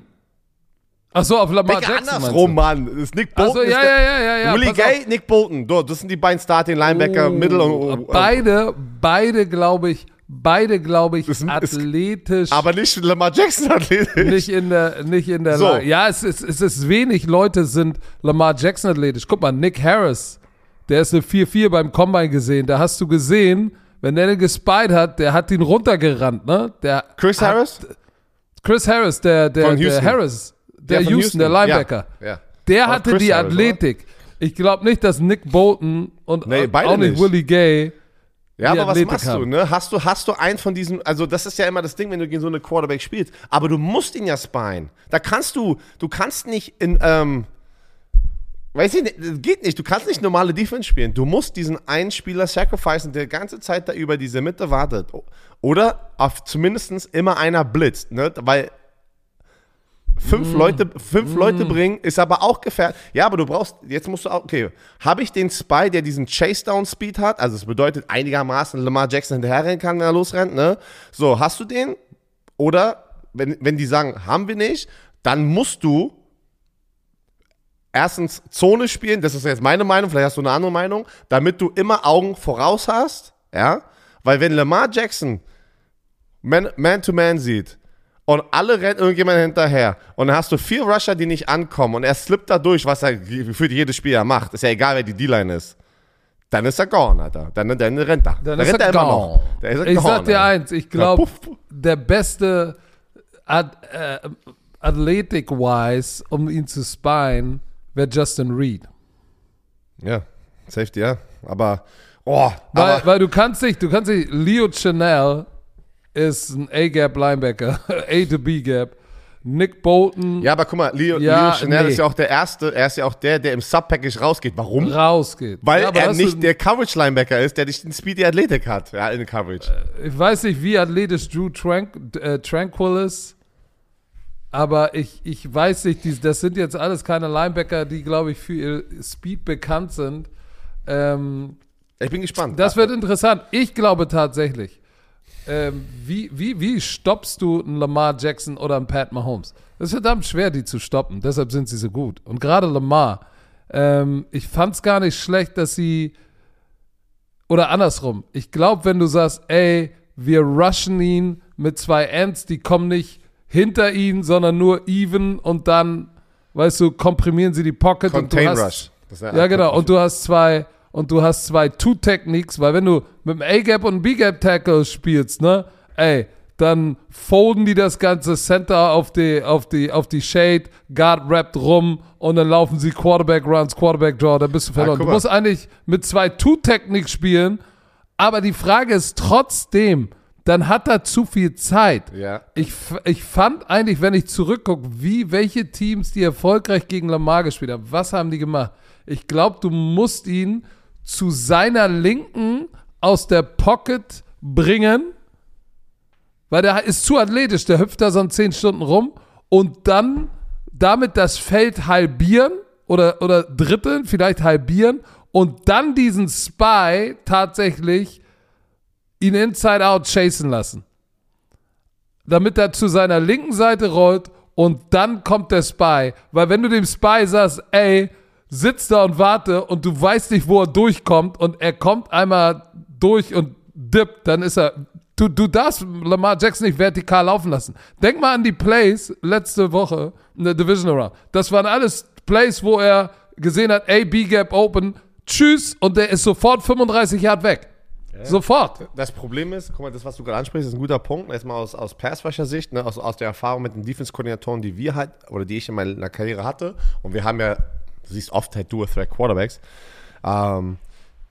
Ach so, auf Lamar Jackson. andersrum, Mann. Das ist Nick Ach Bolton. so, ja, ist ja, ja, ja, ja. Willie Gay, Nick Bolton. Das sind die beiden Starting Linebacker, auf. Middle und, Oh, beide, beide glaube ich, beide glaube ich, es- athletisch. aber nicht Lamar Jackson athletisch. nicht in der, nicht in der So. La- Ja, es ist, es ist wenig Leute sind Lamar Jackson athletisch. Guck mal, Nick Harris, der ist eine 4-4 beim Combine gesehen. Da hast du gesehen, wenn der den gespied hat, der hat ihn runtergerannt, ne? Der Chris hat, Harris? Chris Harris, der, der, der Houston. Harris, der, von Houston, der Linebacker. Ja. ja. Der hatte Chris die Harris, oder? Athletik. Ich glaube nicht, dass Nick Bolton und Nee, auch nicht nicht. Willie Gay. Ja, aber was Athletik machst du, haben. ne? Hast du, hast du einen von diesen, also das ist ja immer das Ding, wenn du gegen so eine Quarterback spielst, aber du musst ihn ja spyen. Da kannst du, du kannst nicht in, ähm, weiß ich nicht, das geht nicht, du kannst nicht normale Defense spielen. Du musst diesen einen Spieler sacrificen, der die ganze Zeit da über diese Mitte wartet. Oder auf zumindest immer einer blitzt, ne? Weil fünf Leute, fünf Leute bringen, ist aber auch gefährlich. Ja, aber du brauchst, jetzt musst du auch, okay, habe ich den Spy, der diesen Chase-Down-Speed hat, also es bedeutet einigermaßen Lamar Jackson hinterherrennen kann, wenn er losrennt, ne? So, hast du den? Oder, wenn, wenn die sagen, haben wir nicht, dann musst du erstens Zone spielen, das ist jetzt meine Meinung, vielleicht hast du eine andere Meinung, damit du immer Augen voraus hast, ja? Weil wenn Lamar Jackson Man- Man-to-Man sieht und alle rennen irgendjemand hinterher und dann hast du vier Rusher, die nicht ankommen und er slippt da durch, was er gefühlt jedes Spiel ja macht, ist ja egal, wer die D-Line ist, dann ist er gone, Alter. Dann, dann rennt er. Dann Dann rennt er immer gone. noch. Dann ist er Ich gone, sag dir Alter. eins, ich glaube, der beste Ad, äh, Athletic-wise, um ihn zu spyen, wäre Justin Reed. Ja, Safety, ja. Aber, oh, Weil, aber, weil du kannst nicht, du kannst nicht, Leo Chanel ist ein A-Gap-Linebacker, A to B-Gap. Nick Bolton ja, aber guck mal, Leo, Ja, Leo Chanel nee. ist ja auch der Erste, er ist ja auch der, der im Sub-Package rausgeht. Warum? rausgeht. Weil Ja, aber er nicht der Coverage-Linebacker ist, der nicht den Speedy Athletik hat, ja, in der Coverage. Ich weiß nicht, wie athletisch Drew Trank, äh, Tranquil ist, aber ich, ich weiß nicht, das sind jetzt alles keine Linebacker, die, glaube ich, für ihr Speed bekannt sind. Ähm, Ich bin gespannt. das wird interessant. Ich glaube tatsächlich, ähm, wie, wie, wie stoppst du einen Lamar Jackson oder einen Pat Mahomes? Das ist verdammt schwer, die zu stoppen. Deshalb sind sie so gut. Und gerade Lamar, ähm, ich fand es gar nicht schlecht, dass sie oder andersrum. Ich glaube, wenn du sagst, ey, wir rushen ihn mit zwei Ends, die kommen nicht hinter ihn, sondern nur even und dann, weißt du, komprimieren sie die Pocket Contain und du hast, Rush. Das ist eine ja, genau. Und du hast zwei und du hast zwei Two-Techniques, weil wenn du mit einem A-Gap und einem B-Gap-Tackle spielst, ne, ey, dann folden die das ganze Center auf die, auf die, auf die Shade, Guard rappt rum und dann laufen sie Quarterback Runs, Quarterback Draw, dann bist du verloren. guck du musst eigentlich mit zwei Two-Techniques spielen, aber die Frage ist trotzdem, dann hat er zu viel Zeit. Ja. Ich, ich fand eigentlich, wenn ich zurückgucke, wie welche Teams, die erfolgreich gegen Lamar gespielt haben, was haben die gemacht? Ich glaube, du musst ihn zu seiner Linken aus der Pocket bringen, weil der ist zu athletisch, der hüpft da so 10 Stunden rum und dann damit das Feld halbieren oder, oder dritteln, vielleicht halbieren und dann diesen Spy tatsächlich ihn inside out chasen lassen. Damit er zu seiner linken Seite rollt und dann kommt der Spy. Weil wenn du dem Spy sagst, ey, sitz da und warte und du weißt nicht, wo er durchkommt und er kommt einmal durch und dippt, dann ist er. Du, du darfst Lamar Jackson nicht vertikal laufen lassen. Denk mal an die Plays letzte Woche in der Division Round. Das waren alles Plays, wo er gesehen hat, ey, B-Gap open, tschüss, und der ist sofort 35 Yard weg. Sofort. Das Problem ist, guck mal, das, was du gerade ansprichst, ist ein guter Punkt. Erstmal aus, aus Pass-Rusher-Sicht, ne, aus, aus der Erfahrung mit den Defense-Koordinatoren, die wir halt, oder die ich in meiner Karriere hatte. Und wir haben ja, du siehst oft halt Dual-Threat-Quarterbacks. Ähm,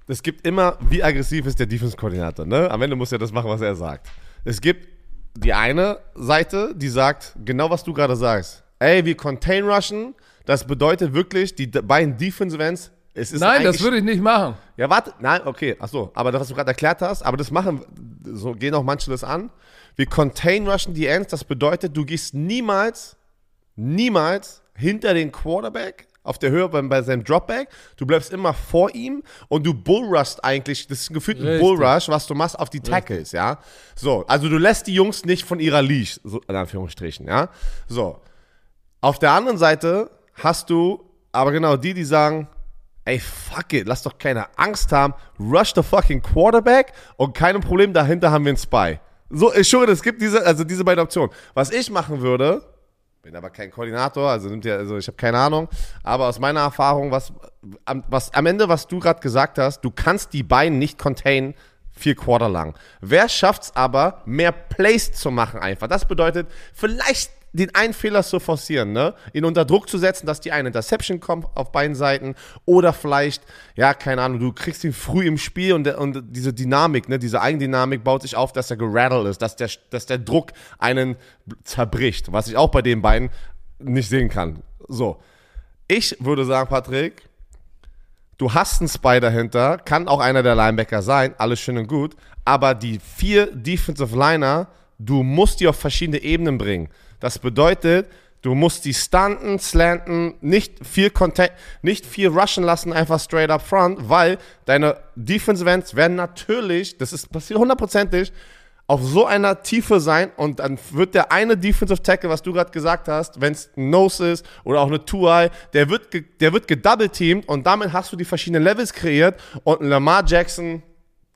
es gibt immer, wie aggressiv ist der Defense-Koordinator, ne? Am Ende muss er das machen, was er sagt. Es gibt die eine Seite, die sagt, genau was du gerade sagst. Ey, wir contain rushen, das bedeutet wirklich, die beiden Defensive Ends, es ist Nein, das würde ich nicht machen. ja, warte, nein, okay, ach so, aber das, was du gerade erklärt hast, aber das machen, so gehen auch manche das an. Wir contain rushen die Ends. Das bedeutet, du gehst niemals, niemals hinter den Quarterback auf der Höhe bei, bei seinem Dropback. Du bleibst immer vor ihm und du bullrushst eigentlich, das ist gefühlt ein Richtig. Bullrush, was du machst auf die Tackles, ja. So, also du lässt die Jungs nicht von ihrer Leash, so in Anführungsstrichen, ja. So. Auf der anderen Seite hast du aber genau die, die sagen, ey, fuck it, lass doch keine Angst haben, rush the fucking Quarterback und kein Problem, dahinter haben wir einen Spy. So, ich schwöre, es gibt diese, also diese beiden Optionen. Was ich machen würde, bin aber kein Koordinator, also nimmt ja, also ich habe keine Ahnung, aber aus meiner Erfahrung, was was am Ende, was du gerade gesagt hast, du kannst die beiden nicht containen vier Quarter lang. Wer schafft's aber, mehr Plays zu machen einfach? Das bedeutet, vielleicht den einen Fehler zu forcieren, ne? Ihn unter Druck zu setzen, dass die eine Interception kommt auf beiden Seiten oder vielleicht, ja, keine Ahnung, du kriegst ihn früh im Spiel und, und diese Dynamik, ne, diese Eigendynamik baut sich auf, dass er gerattelt ist, dass der, dass der Druck einen zerbricht, was ich auch bei den beiden nicht sehen kann. So. Ich würde sagen, Patrick, du hast einen Spy dahinter, kann auch einer der Linebacker sein, alles schön und gut, aber die vier Defensive Liner, du musst die auf verschiedene Ebenen bringen. Das bedeutet, du musst die stunten, slanten, nicht viel Contact, nicht viel rushen lassen, einfach straight up front, weil deine Defensive Ends werden natürlich, das ist passiert hundertprozentig, auf so einer Tiefe sein und dann wird der eine Defensive Tackle, was du gerade gesagt hast, wenn es ein Nose ist oder auch eine Two-Eye, der wird, der wird gedouble-teamed und damit hast du die verschiedenen Levels kreiert und Lamar Jackson,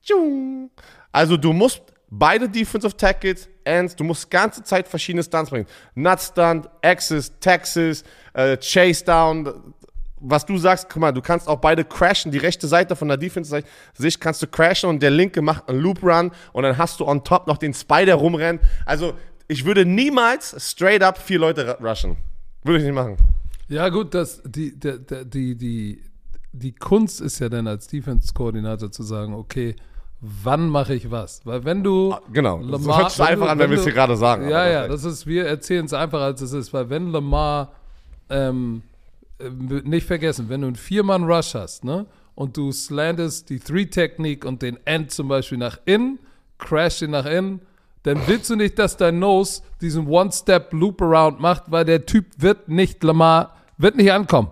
tschung. also du musst beide Defensive Tackles, Ends, du musst ganze Zeit verschiedene Stunts bringen. Nut Stunt, Axis, Texas, äh, Chase Down, was du sagst, guck mal, du kannst auch beide crashen, die rechte Seite von der Defense-Sicht kannst du crashen und der linke macht einen Loop-Run und dann hast du on top noch den Spider rumrennen. Also, ich würde niemals straight up vier Leute ru- rushen. Würde ich nicht machen. Ja, gut, das, die, der, die, die, die Kunst ist ja dann als Defense-Koordinator zu sagen, okay, wann mache ich was? Weil wenn du. Genau. Das Lamar- hört sich so einfach du- an, wenn wir es hier gerade sagen. Ja, ja, das ist, wir erzählen es einfach, als es ist, weil wenn Lamar, ähm, äh, nicht vergessen, wenn du einen Viermann-Rush hast, ne, und du slantest die Three-Technik und den End zum Beispiel nach innen, crash ihn nach innen, dann willst du nicht, dass dein Nose diesen One-Step-Loop-Around macht, weil der Typ wird nicht, Lamar, wird nicht ankommen.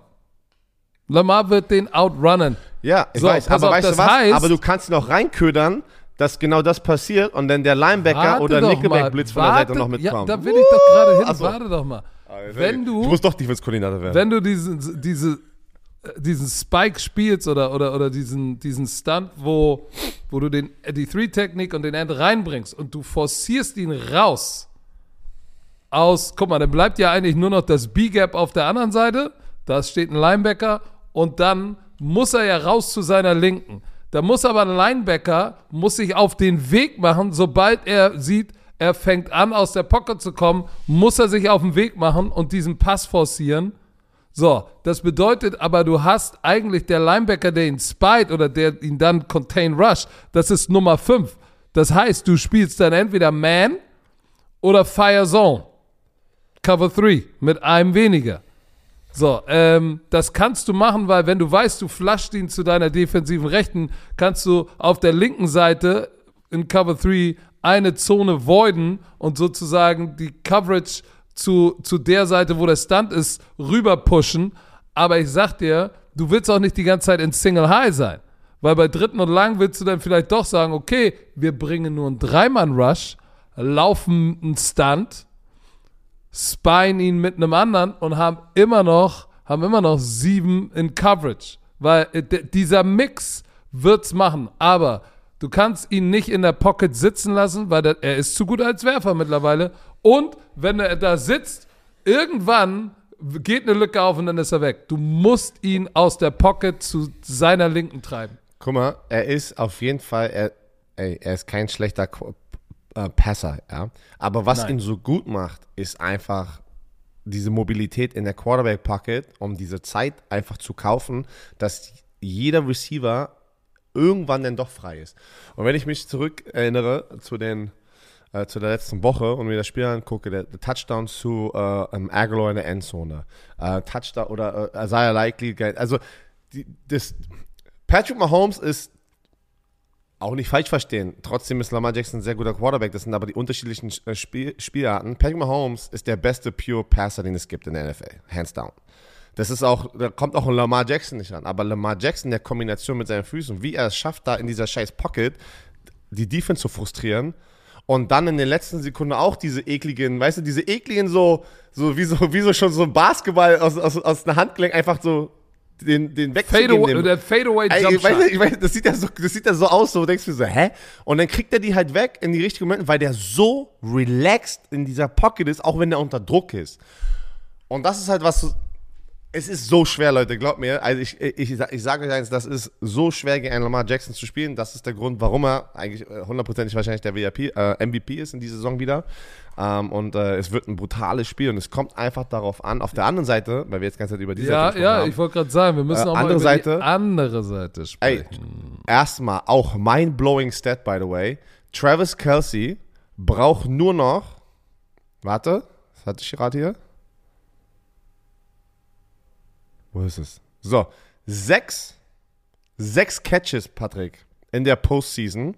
Lamar wird den outrunnen. Ja, ich So, weiß, aber auf, weißt du was? heißt- aber du kannst ihn auch reinködern, dass genau das passiert und dann der Linebacker oder doch Nickelback mal, Blitz von der Seite noch mitkommt. Ja, da will ich doch gerade hin. Ach so. Warte doch mal. Wenn du, Ich muss doch Defense-Koordinator werden. wenn du diesen, diese, äh, diesen Spike spielst oder, oder, oder diesen, diesen Stunt, wo, wo du den, äh, die Three-Technik und den End reinbringst und du forcierst ihn raus aus, guck mal, dann bleibt ja eigentlich nur noch das B-Gap auf der anderen Seite, da steht ein Linebacker und dann muss er ja raus zu seiner Linken. Da muss aber ein Linebacker, muss sich auf den Weg machen, sobald er sieht, er fängt an, aus der Pocket zu kommen, muss er sich auf den Weg machen und diesen Pass forcieren. So, das bedeutet aber, du hast eigentlich der Linebacker, der ihn spyt oder der ihn dann contain rush, das ist Nummer 5. Das heißt, du spielst dann entweder Man oder Fire Zone. Cover 3 mit einem weniger. So, ähm, das kannst du machen, weil wenn du weißt, du flasht ihn zu deiner defensiven Rechten, kannst du auf der linken Seite in Cover 3 eine Zone voiden und sozusagen die Coverage zu, zu der Seite, wo der Stunt ist, rüber pushen. Aber ich sag dir, du willst auch nicht die ganze Zeit in Single High sein. Weil bei dritten und lang willst du dann vielleicht doch sagen, okay, wir bringen nur einen Dreimann-Rush, laufen einen Stunt, spyen ihn mit einem anderen und haben immer noch, haben immer noch sieben in Coverage. Weil äh, dieser Mix wird's machen. Aber du kannst ihn nicht in der Pocket sitzen lassen, weil der, er ist zu gut als Werfer mittlerweile. Und wenn er da sitzt, irgendwann geht eine Lücke auf und dann ist er weg. Du musst ihn aus der Pocket zu seiner Linken treiben. Guck mal, er ist auf jeden Fall, er, ey, er ist kein schlechter äh, Passer, ja. Aber was Nein. ihn so gut macht, ist einfach diese Mobilität in der Quarterback Pocket, um diese Zeit einfach zu kaufen, dass jeder Receiver irgendwann dann doch frei ist. Und wenn ich mich zurück erinnere zu den äh, zu der letzten Woche und mir das Spiel angucke, der, der Touchdown zu äh, ähm, Aguilar in der Endzone, äh, Touchdown oder äh, Isaiah Likely, also die, das, Patrick Mahomes ist auch nicht falsch verstehen. Trotzdem ist Lamar Jackson ein sehr guter Quarterback. Das sind aber die unterschiedlichen äh, Spiel Spielarten. Patrick Mahomes ist der beste Pure Passer, den es gibt in der NFL. Hands down. Das ist auch, da kommt auch ein Lamar Jackson nicht ran. Aber Lamar Jackson, der Kombination mit seinen Füßen, wie er es schafft, da in dieser scheiß Pocket die Defense zu frustrieren und dann in den letzten Sekunden auch diese ekligen, weißt du, diese ekligen so, so wie so, wie so schon so ein Basketball aus, aus, aus einer Handgelenk einfach so den, den wegzugeben. Der Fadeaway Jump ich weiß, ich weiß, das, sieht ja so, das sieht ja so aus, so du denkst du so, hä? Und dann kriegt er die halt weg in die richtigen Momente, weil der so relaxed in dieser Pocket ist, auch wenn er unter Druck ist. Und das ist halt was, es ist so schwer, Leute, glaubt mir. Also ich, ich, ich, sage euch eins, das ist so schwer gegen einen Lamar Jackson zu spielen. Das ist der Grund, warum er eigentlich äh, hundertprozentig wahrscheinlich der VIP, äh, MVP ist in dieser Saison wieder. Ähm, und äh, es wird ein brutales Spiel und es kommt einfach darauf an. Auf der anderen Seite, weil wir jetzt die ganze Zeit über diese Ja, Seite ja, gesprochen ich wollte gerade sagen, wir müssen Äh, auch mal andere über Seite. die andere Seite Ey, sprechen. erstmal auch mind-blowing Stat, by the way. Travis Kelsey braucht nur noch, warte, was hatte ich gerade hier? Wo ist es? So, sechs, sechs Catches, Patrick, in der Postseason.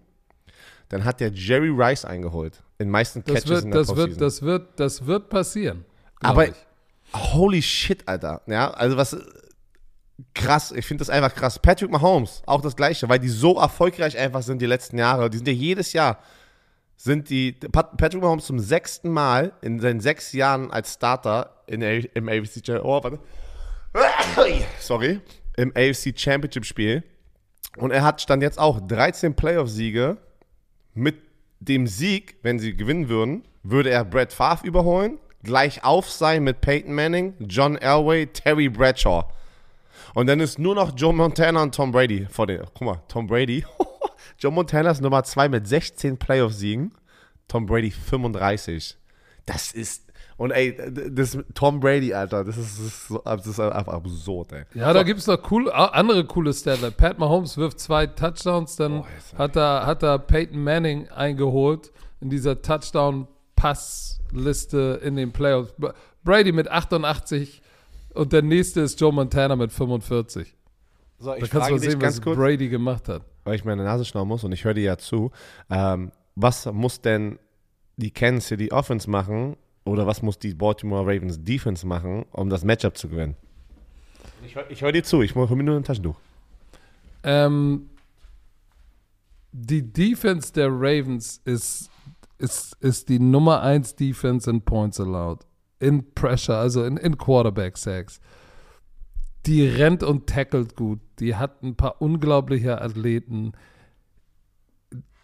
Dann hat der Jerry Rice eingeholt. In meisten Das Catches wird, in der das, Postseason. wird, das, wird, das wird passieren. Aber ich. holy shit, Alter. Ja, also was krass, ich finde das einfach krass. Patrick Mahomes, auch das gleiche, weil die so erfolgreich einfach sind die letzten Jahre. Die sind ja jedes Jahr sind die Pat- Patrick Mahomes zum sechsten Mal in seinen sechs Jahren als Starter in im AFC Cha- oh, warte. Sorry, im AFC Championship Spiel und er hat stand jetzt auch 13 Playoff Siege mit dem Sieg, wenn sie gewinnen würden, würde er Brett Favre überholen, gleich auf sein mit Peyton Manning, John Elway, Terry Bradshaw. Und dann ist nur noch Joe Montana und Tom Brady vor den. Guck mal, Tom Brady. Joe Montana ist Nummer 2 mit 16 Playoff-Siegen. Tom Brady 35. Das ist. Und ey, das Tom Brady, Alter, das ist, das ist, so, das ist einfach absurd, ey. Ja, da gibt es noch cool, andere coole Statler. Pat Mahomes wirft zwei Touchdowns, dann jetzt hat, er, hat er Peyton Manning eingeholt in dieser Touchdown-Passliste in den Playoffs. Brady mit 88 und der nächste ist Joe Montana mit 45. So, Da ich kannst du sehen, was kurz, Brady gemacht hat. weil ich meine Nase schnauben muss und ich höre dir ja zu. Ähm, was muss denn die Kansas City Offense machen oder was muss die Baltimore Ravens Defense machen, um das Matchup zu gewinnen? Ich höre ich hör dir zu, ich mache mir nur ein Taschentuch. Ähm, die Defense der Ravens ist, ist, ist die Nummer 1 Defense in Points allowed. In Pressure, also in, in Quarterback Sacks. Die rennt und tackelt gut. Die hat ein paar unglaubliche Athleten.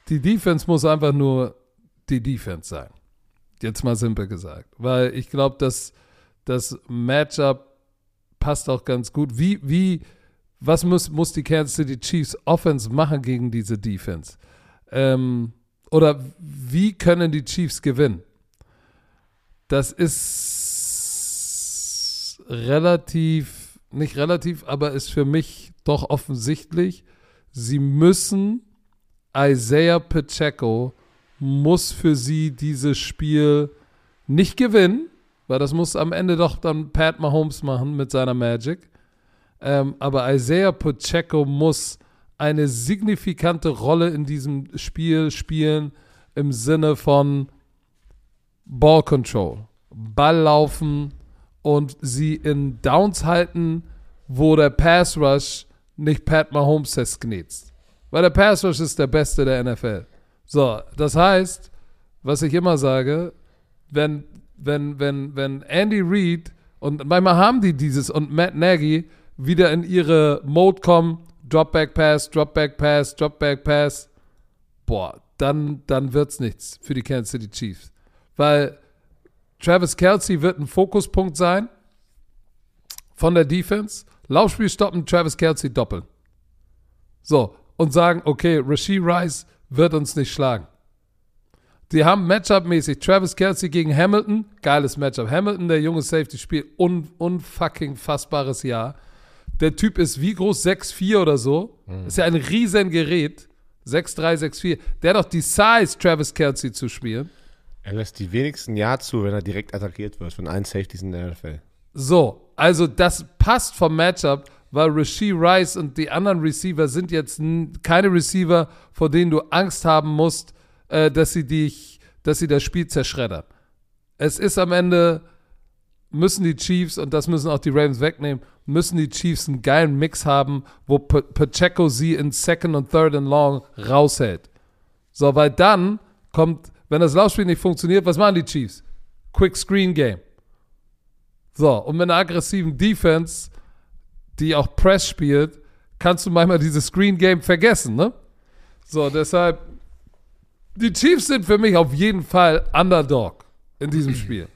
Die Defense muss einfach nur die Defense sein. Jetzt mal simpel gesagt. Weil ich glaube, dass das Matchup passt auch ganz gut. Wie, wie, was muss, muss die Kansas City Chiefs Offense machen gegen diese Defense? Ähm, oder wie können die Chiefs gewinnen? Das ist relativ, nicht relativ, aber ist für mich doch offensichtlich. Sie müssen, Isaiah Pacheco muss für sie dieses Spiel nicht gewinnen, weil das muss am Ende doch dann Pat Mahomes machen mit seiner Magic. Ähm, aber Isaiah Pacheco muss eine signifikante Rolle in diesem Spiel spielen im Sinne von Ball Control, Ball laufen und sie in Downs halten, wo der Pass Rush nicht Pat Mahomes zersknetzt. Weil der Pass Rush ist der beste der NFL. So, das heißt, was ich immer sage, wenn, wenn, wenn, wenn Andy Reid und manchmal haben die dieses und Matt Nagy wieder in ihre Mode kommen, Dropback Pass, Dropback Pass, Dropback Pass, boah, dann, dann wird's nichts für die Kansas City Chiefs. Weil Travis Kelsey wird ein Fokuspunkt sein von der Defense. Laufspiel stoppen, Travis Kelsey doppeln. So, und sagen, okay, Rasheed Rice wird uns nicht schlagen. Die haben Matchup-mäßig Travis Kelsey gegen Hamilton, geiles Matchup. Hamilton, der junge Safety, spielt un, unfucking fassbares Jahr. Der Typ ist wie groß? 6'4 oder so. Ist ja ein riesen Gerät. 6'3, 6'4. Der hat doch die Size, Travis Kelsey zu spielen. Er lässt die wenigsten Ja zu, wenn er direkt attackiert wird von allen Safeties in der NFL. So, also das passt vom Matchup, weil Rasheed Rice und die anderen Receiver sind jetzt keine Receiver, vor denen du Angst haben musst, äh, dass sie dich, dass sie das Spiel zerschreddern. Es ist am Ende, müssen die Chiefs, und das müssen auch die Ravens wegnehmen, müssen die Chiefs einen geilen Mix haben, wo Pa- Pacheco sie in Second und Third and Long raushält. So, weil dann kommt, wenn das Laufspiel nicht funktioniert, was machen die Chiefs? Quick Screen Game. So, und mit einer aggressiven Defense, die auch Press spielt, kannst du manchmal dieses Screen Game vergessen, ne? So, deshalb, die Chiefs sind für mich auf jeden Fall Underdog in diesem Spiel.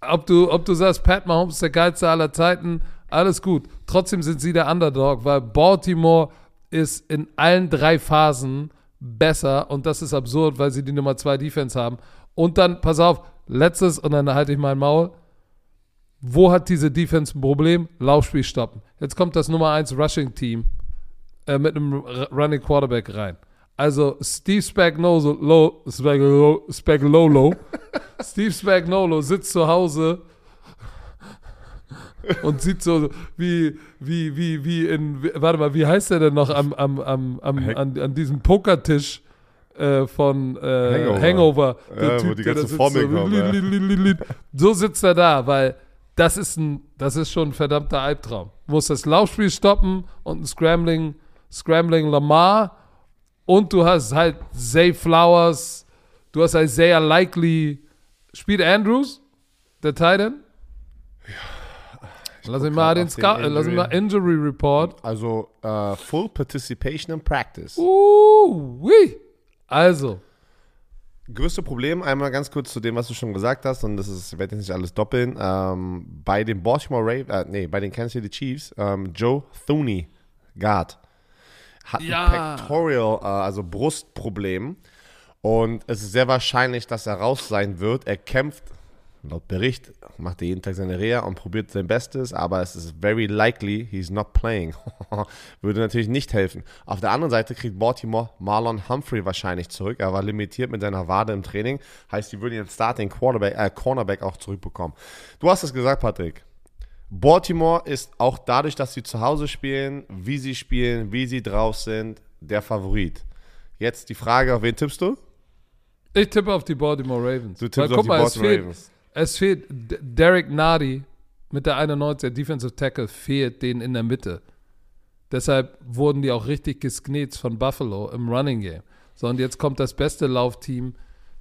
Ob du, ob du sagst, Pat Mahomes ist der geilste aller Zeiten, alles gut. Trotzdem sind sie der Underdog, weil Baltimore ist in allen drei Phasen besser und das ist absurd, weil sie die Nummer zwei Defense haben. Und dann, pass auf, letztes und dann halte ich mein Maul. Wo hat diese Defense ein Problem? Laufspiel stoppen. Jetzt kommt das Nummer 1 Rushing Team äh, mit einem Running Quarterback rein. Also Steve Spagnuolo, Spagnuolo, Spagnuolo Steve Spagnuolo sitzt zu Hause und sieht so wie, wie, wie, wie in, warte mal, wie heißt der denn noch am, am, am, am, an, an diesem Pokertisch äh, von äh, Hangover. Hangover. Ja, wo die der sitzt Formeln so, ja. li- So sitzt er da, weil das ist ein, das ist schon ein verdammter Albtraum. Du musst das Laufspiel stoppen und ein Scrambling, Scrambling Lamar und du hast halt Zay Flowers, du hast Isaiah Likely. Spielt Andrews, der Titan? Lass ihn mal den auf den äh, lass ihn mal Injury Report. Also äh, Full Participation in Practice. Uh, oui. Also, Größte Problem, einmal ganz kurz zu dem, was du schon gesagt hast, und das ist, ich werde jetzt nicht alles doppeln. Ähm, bei den Baltimore Ravens, äh, nee, bei den Kansas City Chiefs, ähm, Joe Thuney, Guard, hat Ja. ein Pectoral, äh, also Brustproblem. Und es ist sehr wahrscheinlich, dass er raus sein wird. Er kämpft, laut Bericht, macht er jeden Tag seine Reha und probiert sein Bestes, aber es ist very likely he's not playing. Würde natürlich nicht helfen. Auf der anderen Seite kriegt Baltimore Marlon Humphrey wahrscheinlich zurück. Er war limitiert mit seiner Wade im Training. Heißt, die würden ihren Starting Quarterback, äh, Cornerback auch zurückbekommen. Du hast es gesagt, Patrick. Baltimore ist auch dadurch, dass sie zu Hause spielen, wie sie spielen, wie sie drauf sind, der Favorit. Jetzt die Frage, auf wen tippst du? ich tippe auf die Baltimore Ravens. Du Weil, tippst guck auf die mal, es Baltimore fehlt, Ravens. Es fehlt Derek Nardi mit der 91, der Defensive Tackle, fehlt denen in der Mitte. Deshalb wurden die auch richtig gesknetzt von Buffalo im Running Game. So, und jetzt kommt das beste Laufteam.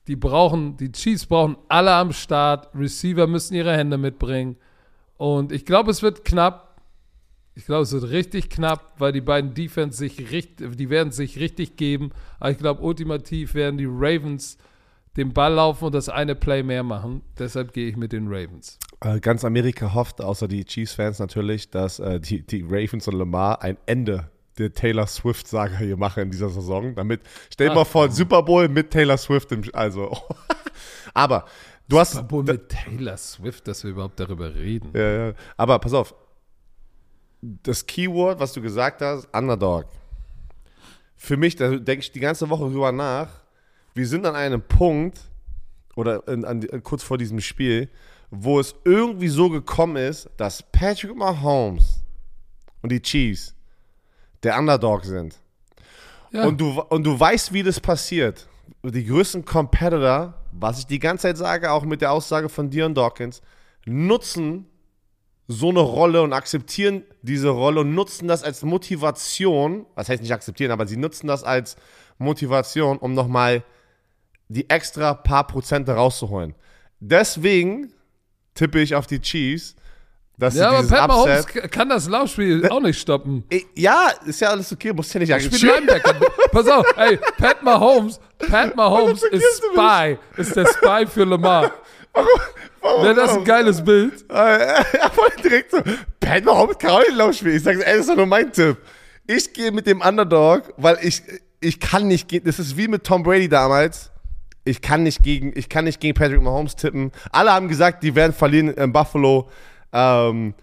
Die brauchen, die Chiefs brauchen alle am Start. Receiver müssen ihre Hände mitbringen. Und ich glaube, es wird knapp. Ich glaube, es wird richtig knapp, weil die beiden Defense sich richtig, die werden sich richtig geben. Aber ich glaube, ultimativ werden die Ravens den Ball laufen und das eine Play mehr machen. Deshalb gehe ich mit den Ravens. Äh, Ganz Amerika hofft, außer die Chiefs-Fans natürlich, dass äh, die, die Ravens und Lamar ein Ende der Taylor Swift-Saga hier machen in dieser Saison. Damit, stell dir mal vor, Super Bowl mit Taylor Swift. Im, also, aber du hast. Obwohl mit Taylor Swift, dass wir überhaupt darüber reden. Ja, ja. Aber pass auf. Das Keyword, was du gesagt hast, Underdog. Für mich, da denke ich die ganze Woche drüber nach. Wir sind an einem Punkt, oder in, an, kurz vor diesem Spiel, wo es irgendwie so gekommen ist, dass Patrick Mahomes und die Chiefs der Underdog sind. Ja. Und, du, und du weißt, wie das passiert. Die größten Competitor, was ich die ganze Zeit sage, auch mit der Aussage von Dion Dawkins, nutzen so eine Rolle und akzeptieren diese Rolle und nutzen das als Motivation. Was heißt nicht akzeptieren, aber sie nutzen das als Motivation, um nochmal die extra paar Prozente rauszuholen. Deswegen tippe ich auf die Chiefs, dass ja, aber Pat Mahomes kann das Laufspiel auch nicht stoppen. Ich- Ja, ist ja alles okay, musst ja nicht Ich spiele Linebacker. Pass auf, ey, Pat Mahomes, Pat Mahomes Warum ist? Spy, ist der Spy für Lamar. Warum, Wäre das ein geiles Bild? Er wollte direkt so, Pat Mahomes kann auch nicht Laufspiel. Ich sage, ey, das ist doch nur mein Tipp. Ich gehe mit dem Underdog, weil ich, ich kann nicht gegen, das ist wie mit Tom Brady damals. Ich kann nicht gegen, ich kann nicht gegen Patrick Mahomes tippen. Alle haben gesagt, die werden verlieren in Buffalo. Ähm,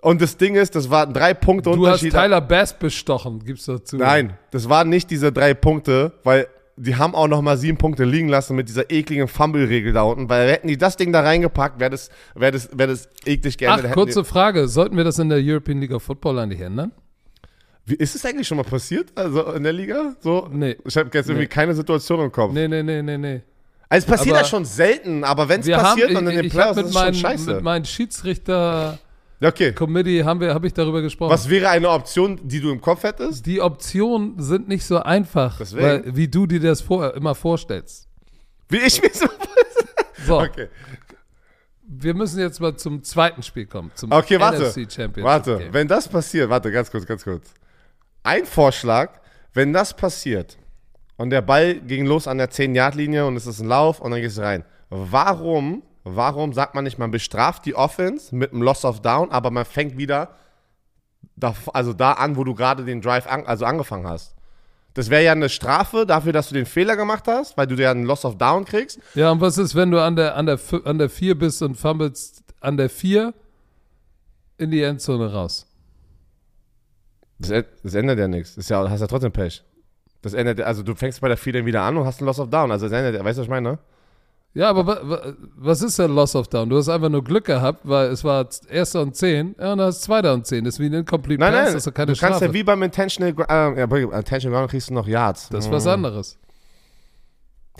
und das Ding ist, das waren drei Punkte Du hast Unterschied. Tyler Bass bestochen, gibst du dazu. Nein, das waren nicht diese drei Punkte, weil die haben auch noch mal sieben Punkte liegen lassen mit dieser ekligen Fumble-Regel da unten, weil hätten die das Ding da reingepackt, wäre das, wär das, wär das eklig geendet. Ach, kurze Frage. Sollten wir das in der European League of Football eigentlich ändern? Wie, ist es eigentlich schon mal passiert? Also in der Liga? So? Nee. Ich habe jetzt irgendwie Nee. keine Situation im Kopf. Nee, nee, nee, nee, nee. Also es passiert Aber ja schon selten, aber wenn es passiert haben, und in den Playoffs mit, ist es schon scheiße. mit meinen Schiedsrichter-Committee Ja, okay. haben wir, habe ich darüber gesprochen. Was wäre eine Option, die du im Kopf hättest? Die Optionen sind nicht so einfach, weil, wie du dir das vor, immer vorstellst. Wie ich mir so. So, Okay. wir müssen jetzt mal zum zweiten Spiel kommen, zum Okay, warte. NFC Championship Warte, Game. wenn das passiert, warte, ganz kurz, ganz kurz. Ein Vorschlag, wenn das passiert und der Ball ging los an der 10-Yard-Linie und es ist ein Lauf und dann geht es rein. Warum, warum sagt man nicht, man bestraft die Offense mit einem Loss of Down, aber man fängt wieder da, also da an, wo du gerade den Drive an, also angefangen hast? Das wäre ja eine Strafe dafür, dass du den Fehler gemacht hast, weil du ja einen Loss of Down kriegst. Ja, und was ist, wenn du an der, an der, an der 4 bist und fummelst an der 4 in die Endzone raus? Das, das ändert ja nichts. Das ist ja, hast ja trotzdem Pech. Das ändert, also du fängst bei der 4 dann wieder an und hast einen Loss of Down. Also das ändert, weißt du, was ich meine? Ja, aber wa, wa, was ist denn Loss of Down? Du hast einfach nur Glück gehabt, weil es war erster und 10, ja, und dann du zweiter und 10. Das ist wie ein Incomplete Nein, Pass, nein, ist doch keine du kannst Strafe. ja wie beim Intentional, äh, ja, Intentional Ground kriegst du noch Yards. das ist was anderes.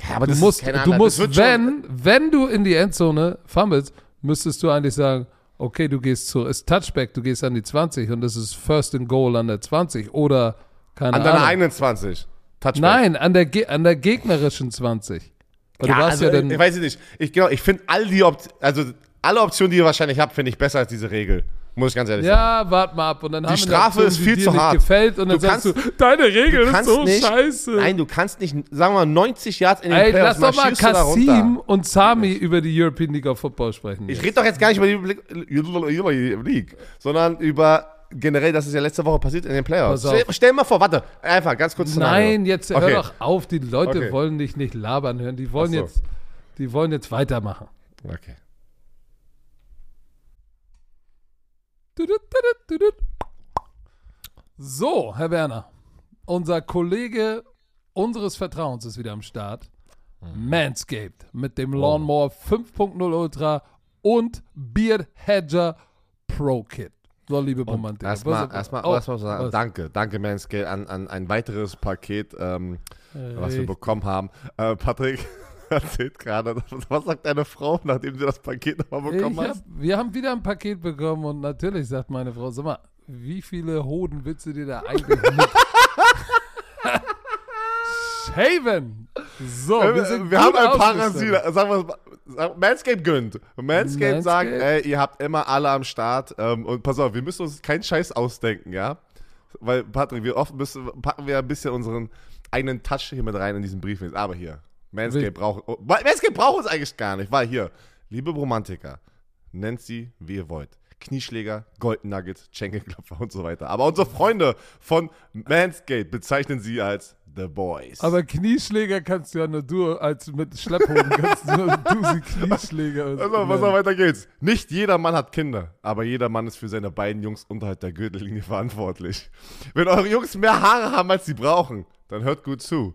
Ja, aber Du das musst, ist keine du musst wird schon- wenn, wenn du in die Endzone fummelst, müsstest du eigentlich sagen, okay, du gehst zu, ist Touchback, du gehst an die 20 und das ist First and Goal an der 20 oder keine An deiner Ahnung. 21. Touchback. Nein, an der, Ge- an der gegnerischen 20. Weil ja, also, ja dann, ich weiß nicht. Ich, genau, ich finde all die Opt also alle Optionen, die ihr wahrscheinlich habt, finde ich besser als diese Regel. Muss ich ganz ehrlich sagen. ja, wart mal ab und dann haben wir eine Strafe ist die viel zu hart. gefällt und dann Du sagst kannst- du, deine Regel Du ist so nicht, scheiße. Nein, du kannst nicht, sagen wir mal, 90 Yards in den Ey, Playoffs lass doch mal. Kassim und Sami über die European League of Football sprechen. Ich rede doch jetzt gar nicht über die League, sondern über generell, das ist ja letzte Woche passiert in den Playoffs. Stell, stell mal vor, warte, einfach ganz kurz. Szenario. Nein, jetzt hör Okay. doch auf, die Leute Okay. wollen dich nicht labern hören, die wollen so. jetzt, die wollen jetzt weitermachen. Okay. So, Herr Werner, unser Kollege unseres Vertrauens ist wieder am Start. Mhm. Manscaped mit Oh. dem Lawnmower 5.0 Ultra und Beard Hedger Pro Kit. So, liebe Romantiker. Erstmal, erstmal, oh, erstmal sagen, was? danke, danke Manscaped an, an ein weiteres Paket, ähm, was wir bekommen haben. Äh, Patrick erzählt gerade, was sagt deine Frau, nachdem sie das Paket nochmal bekommen Ich hab, hast? wir haben wieder ein Paket bekommen und natürlich sagt meine Frau, sag mal, wie viele Hoden willst du dir da eigentlich mit shaven? So, wir, Wir, sind wir haben ein. Parasit. Sagen wir sagen- Manscaped gönnt. Manscaped sagt, ey, ihr habt immer alle am Start. Ähm, und pass auf, wir müssen uns keinen Scheiß ausdenken, ja? Weil, Patrick, wir oft müssen, packen wir ein bisschen unseren eigenen Touch hier mit rein in diesen Brief. Aber hier, Manscaped Will- braucht, oh, Manscaped braucht uns eigentlich gar nicht, weil hier, liebe Romantiker, nennt sie, wie ihr wollt. Knieschläger, Golden Nuggets, Schenkelklopfer und so weiter. Aber unsere Freunde von Manscaped bezeichnen sie als The Boys. Aber Knieschläger kannst du ja nur du, als mit Schlepphoden kannst du nur du sie Knieschläger. Also, pass auf, weiter geht's. Nicht jeder Mann hat Kinder, aber jeder Mann ist für seine beiden Jungs unterhalb der Gürtellinie verantwortlich. Wenn eure Jungs mehr Haare haben, als sie brauchen, dann hört gut zu.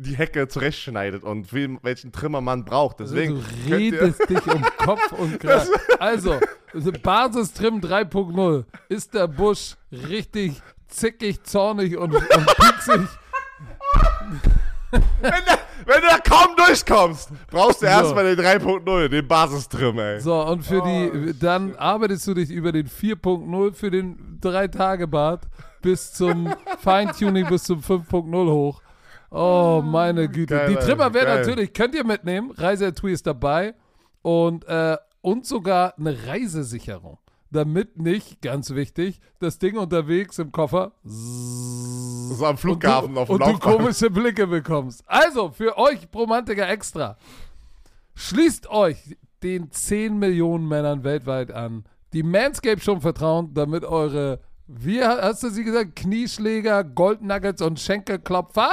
die Hecke zurechtschneidet und wie, welchen Trimmer man braucht. Deswegen du könnt ihr- redest dich um Kopf und Kragen. Also, Also Basistrim 3.0. Ist der Busch richtig zickig, zornig und, und pieksig? Wenn, der, wenn du da kaum durchkommst, brauchst du So. erstmal den 3.0, den Basistrim, ey. So, und für Oh, die, dann arbeitest du dich über den 4.0 für den 3-Tage-Bad bis zum Feintuning bis zum 5.0 hoch. Oh, meine Güte. Geil, die Trimmer werden geil. natürlich, könnt ihr mitnehmen. Reiseetui ist dabei. Und, äh, und sogar eine Reisesicherung. Damit nicht, ganz wichtig, das Ding unterwegs im Koffer So am Flughafen du, auf dem und du komische Blicke bekommst. Also, für euch Bromantiker extra. Schließt euch den 10 Millionen Männern weltweit an, die Manscape schon vertrauen, damit eure, wie hast du sie gesagt, Knieschläger, Goldnuggets und Schenkelklopfer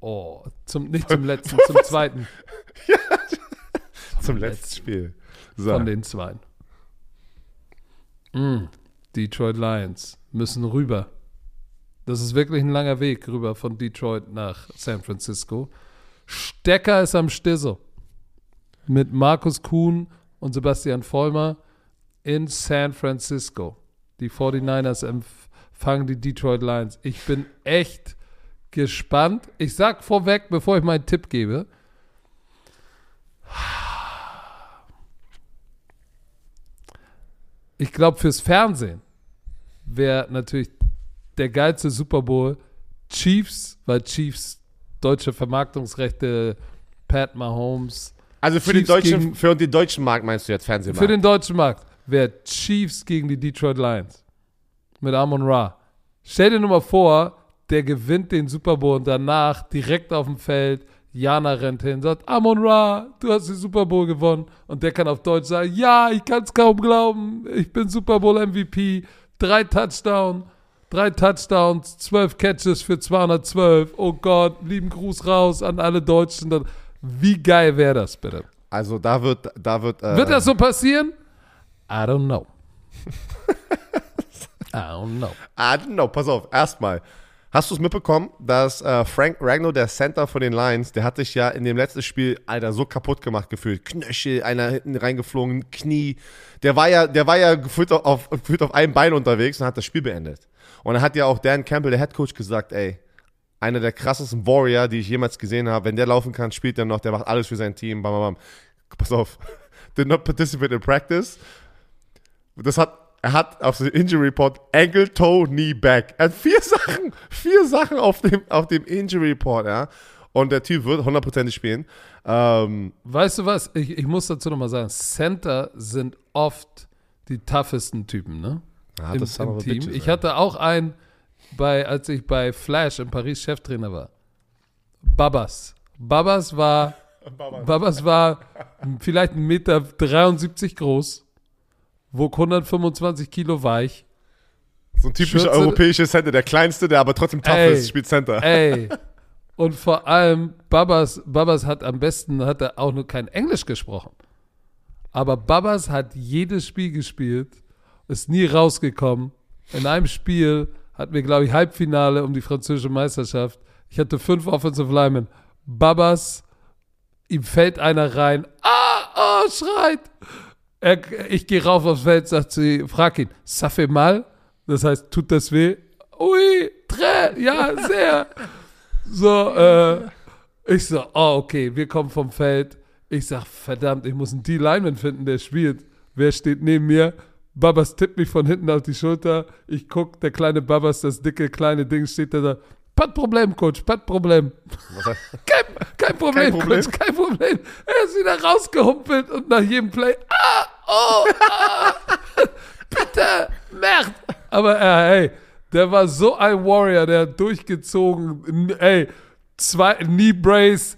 Oh, zum, nicht zum letzten, zum zweiten Zum letzten Spiel. So. von den zwei. Mm, Detroit Lions müssen rüber. Das ist wirklich ein langer Weg rüber von Detroit nach San Francisco. Stecker ist am Stissel. Mit Markus Kuhn und Sebastian Vollmer in San Francisco. Die 49ers empfangen die Detroit Lions. Ich bin echt gespannt. Ich sag vorweg, bevor ich meinen Tipp gebe, ich glaube, fürs Fernsehen wäre natürlich der geilste Super Bowl Chiefs, weil Chiefs deutsche Vermarktungsrechte, Pat Mahomes. Also für, den deutschen, gegen- für den deutschen Markt meinst du jetzt Fernsehmarkt? Für den deutschen Markt wäre Chiefs gegen die Detroit Lions. Mit Amon Ra. Stell dir nur mal vor, der gewinnt den Super Bowl und danach direkt auf dem Feld, Jana rennt hin, sagt, Amon Ra, du hast den Super Bowl gewonnen. Und der kann auf Deutsch sagen, ja, ich kann es kaum glauben, ich bin Super Bowl MVP, drei Touchdowns, drei Touchdowns, zwölf Catches für 212. Oh Gott, lieben Gruß raus an alle Deutschen. Wie geil wäre das bitte? Also da wird, da wird, äh, Wird das so passieren? I don't know. I don't know. I don't know, pass auf, erstmal. Hast du es mitbekommen, dass äh, Frank Ragnow, der Center von den Lions, der hat sich ja in dem letzten Spiel, Alter, so kaputt gemacht gefühlt. Knöchel, einer hinten reingeflogen, Knie. Der war ja, der war ja gefühlt auf, gefühlt auf einem Bein unterwegs und hat das Spiel beendet. Und dann hat ja auch Dan Campbell, der Head Coach, gesagt, ey, einer der krassesten Warrior, die ich jemals gesehen habe. Wenn der laufen kann, spielt er noch, der macht alles für sein Team. Bam, bam, bam. Pass auf. Did not participate in practice. Das hat, er hat auf dem Injury Report Ankle, Toe, Knee, Back. Er hat vier Sachen, vier Sachen auf dem, auf dem Injury Report, ja. Und der Typ wird hundertprozentig spielen. Ähm, Weißt du was? Ich, ich muss dazu nochmal sagen, Center sind oft die toughesten Typen, ne? Ja, Im, im Team. bitches, Ich hatte auch einen, bei, als ich bei Flash in Paris Cheftrainer war. Babas. Babas war, Babas war vielleicht 1,73 Meter 73 groß, wog 125 Kilo weich. so ein typischer Schürze- europäischer Center, der kleinste, der aber trotzdem tough Ey. ist, spielt Center. Ey. Und vor allem, Babas, Babas hat am besten, hat er auch nur kein Englisch gesprochen. Aber Babas hat jedes Spiel gespielt, ist nie rausgekommen. In einem Spiel hatten wir, glaube ich, Halbfinale um die französische Meisterschaft. Ich hatte fünf Offensive Linemen. Babas, ihm fällt einer rein. Ah, oh, schreit. Er, ich gehe rauf aufs Feld, sagt sie, frag ihn, fait mal? Das heißt, tut das weh? Ui, très, ja, sehr. So, äh, ich so, oh, okay, wir kommen vom Feld. Ich sag, verdammt, ich muss einen D-Lineman finden, der spielt. Wer steht neben mir? Babas tippt mich von hinten auf die Schulter. Ich guck, der kleine Babas, das dicke, kleine Ding steht da. da. Pat Problem, Coach, pat Problem. Was heißt- Kein, kein Problem, Kein Problem. Coach, kein Problem. Er ist wieder rausgehumpelt und nach jedem Play, ah, oh, ah, bitte, Merd. Aber äh, ey, der war so ein Warrior, der hat durchgezogen, ey, zwei, Knee Brace,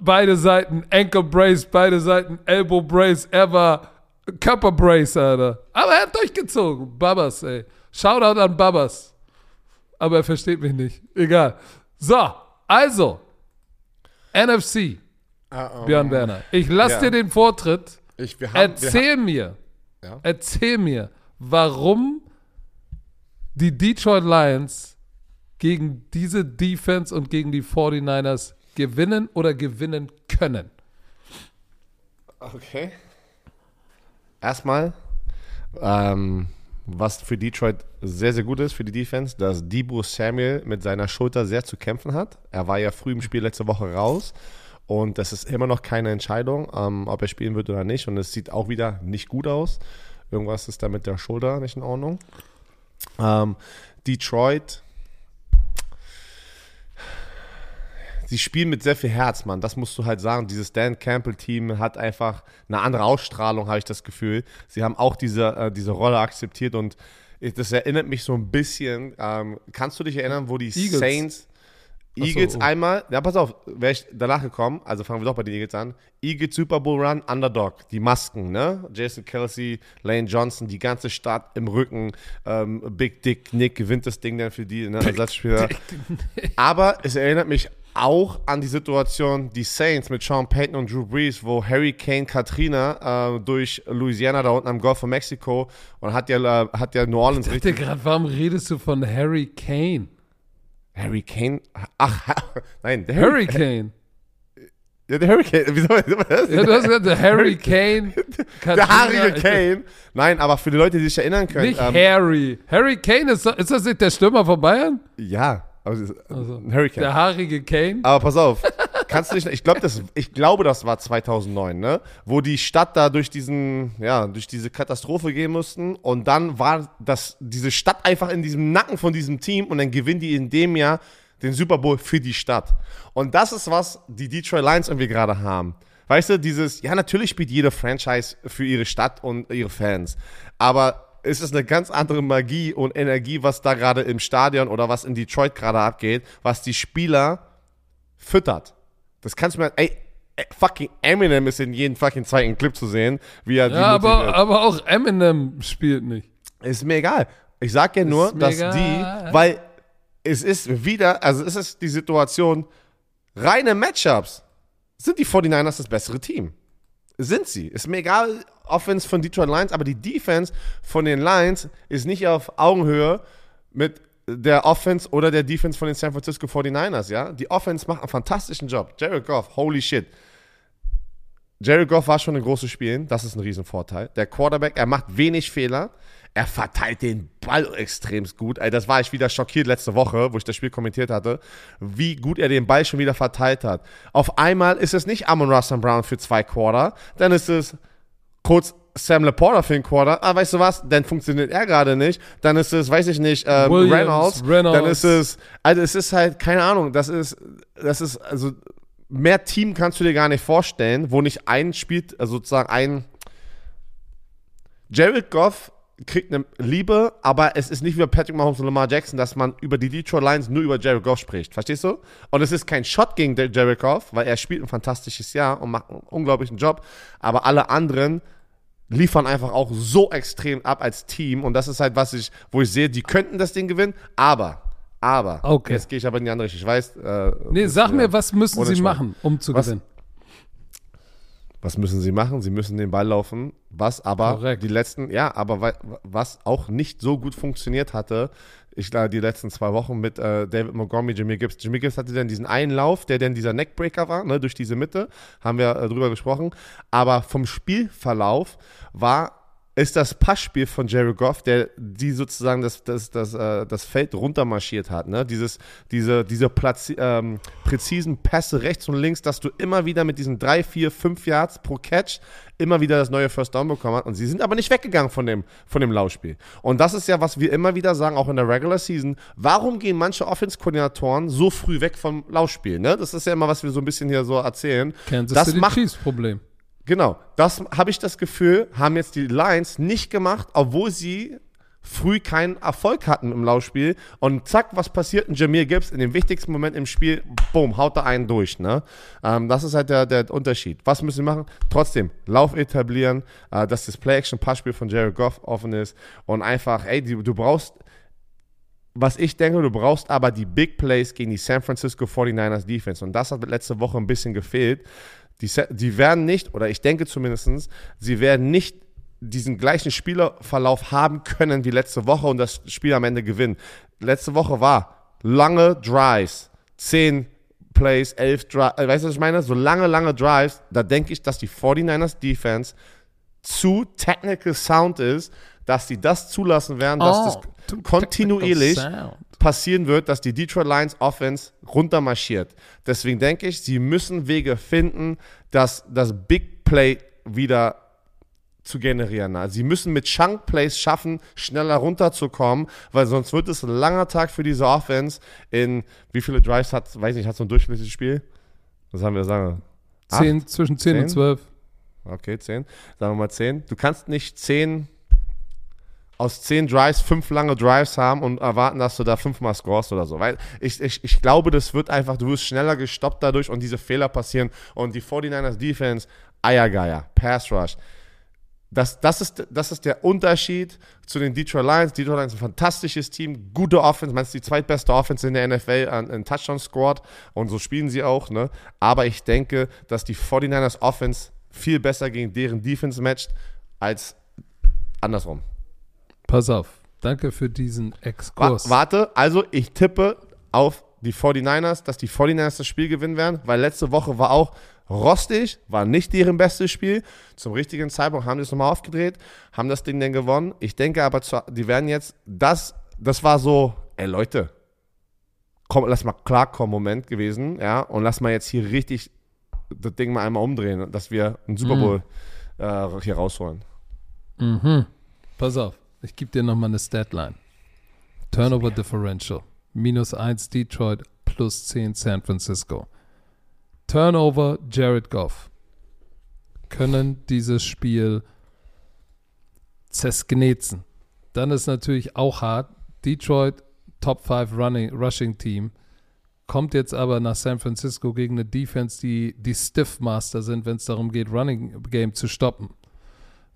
beide Seiten, Ankle Brace, beide Seiten, Elbow Brace, er war Körperbrace, Alter. Aber er hat durchgezogen. Babas, ey. Shoutout an Babas. Aber er versteht mich nicht. Egal. So, also. NFC, Björn Werner. Ich lasse Ja. dir den Vortritt. Ich, wir haben, wir Erzähl mir, Ja. erzähl mir, warum die Detroit Lions gegen diese Defense und gegen die 49ers gewinnen oder gewinnen können. Okay. Erstmal, ähm, was für Detroit sehr, sehr gut ist für die Defense, dass Debo Samuel mit seiner Schulter sehr zu kämpfen hat. Er war ja früh im Spiel letzte Woche raus und das ist immer noch keine Entscheidung, ähm, ob er spielen wird oder nicht. Und es sieht auch wieder nicht gut aus. Irgendwas ist da mit der Schulter nicht in Ordnung. Ähm, Detroit sie spielen mit sehr viel Herz, Mann. Das musst du halt sagen. Dieses Dan Campbell-Team hat einfach eine andere Ausstrahlung, habe ich das Gefühl. Sie haben auch diese, äh, diese Rolle akzeptiert und das erinnert mich so ein bisschen. Ähm, kannst du dich erinnern, wo die Eagles. Saints. Ach so, Eagles oh. einmal, ja, pass auf, wäre ich danach gekommen, also fangen wir doch bei den Eagles an. Eagles Super Bowl Run, Underdog, die Masken, ne? Jason Kelsey, Lane Johnson, die ganze Stadt im Rücken, ähm, Big Dick Nick gewinnt das Ding dann für die, ne? Ersatzspieler. Aber es erinnert mich auch an die Situation, die Saints mit Sean Payton und Drew Brees, wo Hurricane Katrina äh, durch Louisiana da unten am Golf von Mexiko und hat ja, äh, hat ja New Orleans Ich dachte gerade, warum redest du von Harry Kane? Harry Kane? Ach, nein, der Hurricane. Ja, der Hurricane. Wieso das? Ja, du hast gesagt, der Harry Kane. der haarige Kane. Nein, aber für die Leute, die sich erinnern können. Nicht ähm, Harry. Harry Kane, ist, ist das nicht der Stürmer von Bayern? ja, Also, ein Hurricane. Der haarige Kane. Aber pass auf, kannst du nicht, ich glaube, das, ich glaube, das war 2009, ne? Wo die Stadt da durch diesen, ja, durch diese Katastrophe gehen mussten und dann war das, diese Stadt einfach in diesem Nacken von diesem Team und dann gewinnen die in dem Jahr den Super Bowl für die Stadt. Und das ist, was die Detroit Lions irgendwie gerade haben. Weißt du, dieses, ja, natürlich spielt jede Franchise für ihre Stadt und ihre Fans, aber es ist eine ganz andere Magie und Energie, was da gerade im Stadion oder was in Detroit gerade abgeht, was die Spieler füttert. Das kannst du mir, ey, fucking Eminem ist in jedem fucking zweiten Clip zu sehen, wie er die Ja, aber, motiviert. aber auch Eminem spielt nicht. Ist mir egal. Ich sag ja nur, dass egal. die, weil es ist wieder, also es ist die Situation, reine Matchups sind die 49ers das bessere Team. Sind sie. Ist mir egal, Offense von Detroit Lions, aber die Defense von den Lions ist nicht auf Augenhöhe mit der Offense oder der Defense von den San Francisco 49ers, ja. Die Offense macht einen fantastischen Job. Jared Goff, holy shit. Jared Goff war schon ein großes Spielen, das ist ein Riesenvorteil. Der Quarterback, er macht wenig Fehler, er verteilt den Ball extremst gut. Ey, das war ich wieder schockiert letzte Woche, wo ich das Spiel kommentiert hatte, wie gut er den Ball schon wieder verteilt hat. Auf einmal ist es nicht Amon Russell Brown für zwei Quarter, dann ist es kurz Sam Laporta für einen Quarter. Ah, weißt du was? Dann funktioniert er gerade nicht. Dann ist es, weiß ich nicht, ähm, Williams, Reynolds. Reynolds. Dann ist es, also es ist halt, keine Ahnung, das ist, das ist, also mehr Team kannst du dir gar nicht vorstellen, wo nicht ein spielt, also sozusagen ein Jared Goff kriegt eine Liebe, aber es ist nicht wie bei Patrick Mahomes und Lamar Jackson, dass man über die Detroit Lions nur über Jared Goff spricht. Verstehst du? Und es ist kein Shot gegen Jared Goff, weil er spielt ein fantastisches Jahr und macht einen unglaublichen Job. Aber alle anderen liefern einfach auch so extrem ab als Team. Und das ist halt, was ich, wo ich sehe, die könnten das Ding gewinnen, aber, aber, Okay. jetzt gehe ich aber in die andere Richtung. Ich weiß, äh, Nee, sag ja. mir, was müssen sie machen, um zu Was? gewinnen? Was müssen sie machen? Sie müssen den Ball laufen, was aber Korrekt. die letzten, ja, aber wa- was auch nicht so gut funktioniert hatte, ich glaube, die letzten zwei Wochen mit äh, David Montgomery, Jimmy Gibbs. Jimmy Gibbs hatte dann diesen einen Lauf, der dann dieser Neckbreaker war, ne, durch diese Mitte, haben wir äh, drüber gesprochen. Aber vom Spielverlauf war ist das Passspiel von Jerry Goff, der die sozusagen das, das, das, äh, das Feld runtermarschiert hat. Ne? Dieses, diese diese Platz, ähm, präzisen Pässe rechts und links, dass du immer wieder mit diesen drei, vier, fünf Yards pro Catch immer wieder das neue First Down bekommen hast. Und sie sind aber nicht weggegangen von dem, von dem Laufspiel. Und das ist ja, was wir immer wieder sagen, auch in der Regular Season. Warum gehen manche Offense-Koordinatoren so früh weg vom Laufspiel? Ne? Das ist ja immer, was wir so ein bisschen hier so erzählen. Kansas das City macht Chiefs Problem. Genau, das habe ich das Gefühl, haben jetzt die Lions nicht gemacht, obwohl sie früh keinen Erfolg hatten im Laufspiel und zack, was passiert? Ein Jameer Gibbs in dem wichtigsten Moment im Spiel, boom, haut da einen durch. Ne? Ähm, das ist halt der, der Unterschied. Was müssen wir machen? Trotzdem, Lauf etablieren, äh, dass das Play-Action-Passspiel von Jared Goff offen ist und einfach, ey, du, du brauchst was ich denke, du brauchst aber die Big Plays gegen die San Francisco 49ers Defense. Und das hat letzte Woche ein bisschen gefehlt. Die, die werden nicht, oder ich denke zumindest, sie werden nicht diesen gleichen Spielerverlauf haben können wie letzte Woche und das Spiel am Ende gewinnen. Letzte Woche war lange Drives, 10 Plays, 11 Drives, äh, weißt du, was ich meine? So lange, lange Drives, da denke ich, dass die 49ers Defense zu technical sound ist, dass sie das zulassen werden, dass oh, das kontinuierlich passieren wird, dass die Detroit Lions Offense runtermarschiert. Deswegen denke ich, sie müssen Wege finden, dass das Big Play wieder zu generieren. Also sie müssen mit Chunk Plays schaffen, schneller runterzukommen, weil sonst wird es ein langer Tag für diese Offense. In wie viele Drives hat, weiß nicht, hat so ein durchschnittliches Spiel? Was haben wir sagen? Zehn, zwischen 10, 10 und 12. Okay, 10. Sagen wir mal 10. Du kannst nicht 10 aus 10 Drives fünf lange Drives haben und erwarten, dass du da fünfmal scorest oder so. Weil ich, ich, ich glaube, das wird einfach, du wirst schneller gestoppt dadurch und diese Fehler passieren. Und die 49ers Defense, Eiergeier, Pass Rush das, das, ist, das ist der Unterschied zu den Detroit Lions. Detroit Lions ist ein fantastisches Team, gute Offense, meinst die zweitbeste Offense in der NFL an, an Touchdown scored und so spielen sie auch. Ne? Aber ich denke, dass die 49ers Offense viel besser gegen deren Defense matcht als andersrum. Pass auf, danke für diesen Exkurs. Warte, also ich tippe auf die 49ers, dass die 49ers das Spiel gewinnen werden, weil letzte Woche war auch rostig, war nicht deren bestes Spiel. Zum richtigen Zeitpunkt haben die es nochmal aufgedreht, haben das Ding dann gewonnen. Ich denke aber, die werden jetzt, das, das war so, ey Leute, komm, lass mal klarkommen, Moment gewesen, ja, und lass mal jetzt hier richtig das Ding mal einmal umdrehen, dass wir einen Super Bowl mhm. äh, hier rausholen. Mhm. Pass auf, ich gebe dir nochmal eine Statline. Turnover Differential. Minus 1 Detroit, plus 10 San Francisco. Turnover Jared Goff können dieses Spiel zersknetzen. Dann ist natürlich auch hart. Detroit Top 5 Running, Rushing Team kommt jetzt aber nach San Francisco gegen eine Defense, die die Stiffmaster sind, wenn es darum geht, Running Game zu stoppen.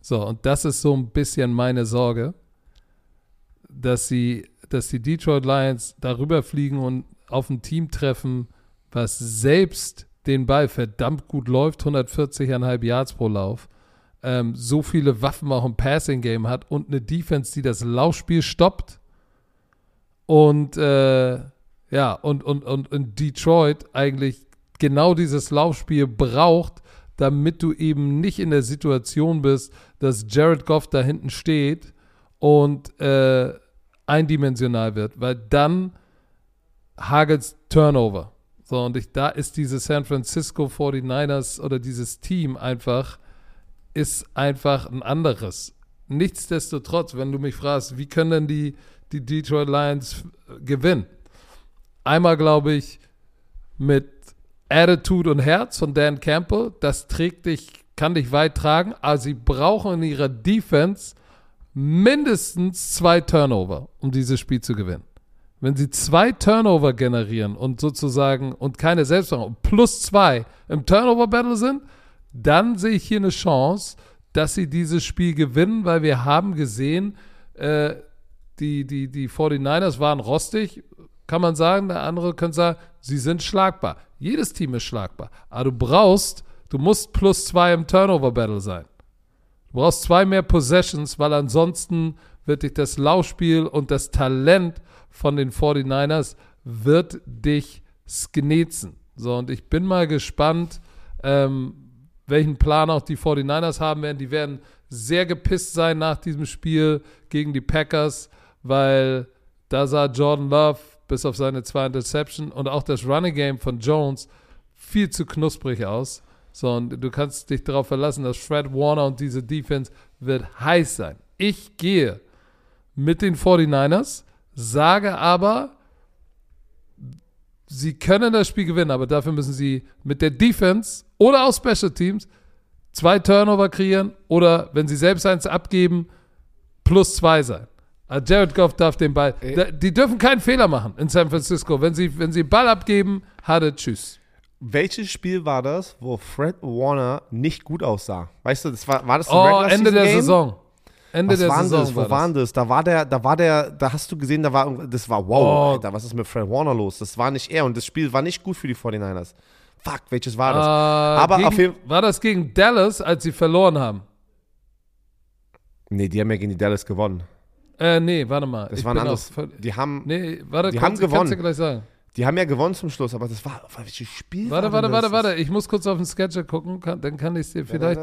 So, und das ist so ein bisschen meine Sorge, dass sie, dass die Detroit Lions darüber fliegen und auf ein Team treffen, was selbst den Ball verdammt gut läuft, 140,5 Yards pro Lauf, ähm, so viele Waffen auch im Passing-Game hat und eine Defense, die das Laufspiel stoppt. Und äh, ja, und, und, und in Detroit eigentlich genau dieses Laufspiel braucht, damit du eben nicht in der Situation bist, dass Jared Goff da hinten steht und äh, eindimensional wird, weil dann hagelt Turnover. So, und ich, da ist diese San Francisco 49ers oder dieses Team einfach, ist einfach ein anderes. Nichtsdestotrotz, wenn du mich fragst, wie können denn die, die Detroit Lions gewinnen? Einmal glaube ich mit Attitude und Herz von Dan Campbell, das trägt dich, kann dich weit tragen, aber sie brauchen in ihrer Defense mindestens zwei Turnover, um dieses Spiel zu gewinnen. Wenn sie zwei Turnover generieren und sozusagen und keine Selbstvertrauen plus zwei im Turnover-Battle sind, dann sehe ich hier eine Chance, dass sie dieses Spiel gewinnen, weil wir haben gesehen, äh, die, die, die 49ers waren rostig, kann man sagen. Der andere könnte sagen, sie sind schlagbar. Jedes Team ist schlagbar. Aber du brauchst, du musst plus zwei im Turnover-Battle sein. Du brauchst zwei mehr Possessions, weil ansonsten wird dich das Laufspiel und das Talent von den 49ers wird dich sknetzen. So, und ich bin mal gespannt, ähm, welchen Plan auch die 49ers haben werden. Die werden sehr gepisst sein nach diesem Spiel gegen die Packers, weil da sah Jordan Love bis auf seine zwei Interception und auch das Running Game von Jones viel zu knusprig aus. So, und du kannst dich darauf verlassen, dass Fred Warner und diese Defense wird heiß sein. Ich gehe mit den 49ers sage aber, sie können das Spiel gewinnen, aber dafür müssen sie mit der Defense oder aus Special Teams zwei Turnover kreieren oder wenn sie selbst eins abgeben, plus zwei sein. Ah, Jared Goff darf den Ball. Äh. Die dürfen keinen Fehler machen in San Francisco. Wenn sie, wenn sie Ball abgeben, hatte Tschüss. Welches Spiel war das, wo Fred Warner nicht gut aussah? Weißt du, das war, war das ein Oh, Ende der Game? Saison. Ende Was der waren Saison das? Wo war waren das. Da war der, da war der, da hast du gesehen, da war, das war wow, Oh. Alter, was ist mit Fred Warner los? Das war nicht er und das Spiel war nicht gut für die 49ers. Fuck, welches war das? Äh, Aber gegen, auf jeden War das gegen Dallas, als sie verloren haben? Nee, die haben ja gegen die Dallas gewonnen. Äh, nee, warte mal. Das Ich war ein anderes. Die haben, Nee, warte, Die kannst, haben kannst gewonnen. du gleich sagen. die haben ja gewonnen zum Schluss, aber das war, welches Spiel Warte, war warte, warte, warte. Ich muss kurz auf den Sketcher gucken, kann, dann kann ich es dir vielleicht.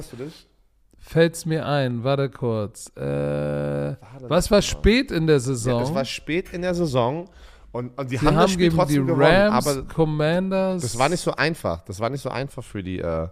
Fällt es mir ein, warte kurz. Äh, das was war spät in der Saison? Ja, das war spät in der Saison und, und die Sie haben, haben, das Spiel gegen die trotzdem gewonnen, Rams, aber Commanders. das war nicht so einfach. Das war nicht so einfach für die. Äh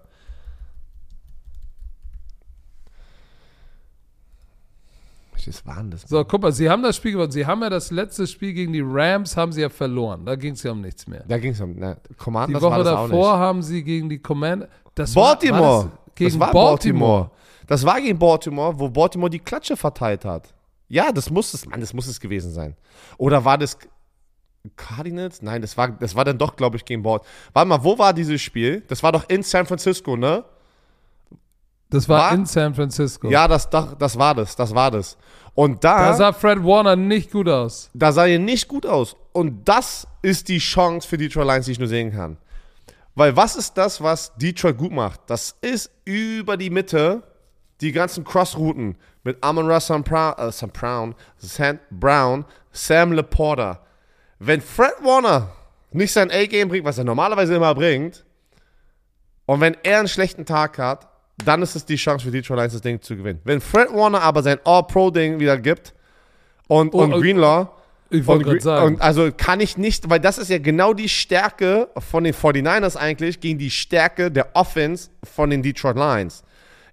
Welches waren das? So, guck mal, sie haben das Spiel gewonnen. Sie haben ja das letzte Spiel gegen die Rams, haben sie ja verloren. Da ging es ja um nichts mehr. Da ging es um. Die Commanders Woche das auch davor haben sie gegen die Commander. Das Baltimore. War, war das gegen das war Baltimore. Das war gegen Baltimore, wo Baltimore die Klatsche verteilt hat. Ja, das muss es, Mann, das muss es gewesen sein. Oder war das Cardinals? Nein, das war, das war dann doch, glaube ich, gegen Baltimore. Warte mal, wo war dieses Spiel? Das war doch in San Francisco, ne? Das war, War- in San Francisco. Ja, das, doch, das war das, das war das. Und da, Da sah Fred Warner nicht gut aus. da sah er nicht gut aus. Und das ist die Chance für Detroit Lions, die ich nur sehen kann. Weil was ist das, was Detroit gut macht? Das ist über die Mitte die ganzen Crossrouten mit Amon Ross Sam Brown, äh, Sam Brown, Sam Brown, Sam Laporta. Wenn Fred Warner nicht sein A-Game bringt, was er normalerweise immer bringt, und wenn er einen schlechten Tag hat, dann ist es die Chance für Detroit Lions, das Ding zu gewinnen. Wenn Fred Warner aber sein All-Pro-Ding wieder gibt und, Oh, und oh, Greenlaw, Ich wollte gerade sagen. also kann ich nicht, weil das ist ja genau die Stärke von den 49ers eigentlich gegen die Stärke der Offense von den Detroit Lions.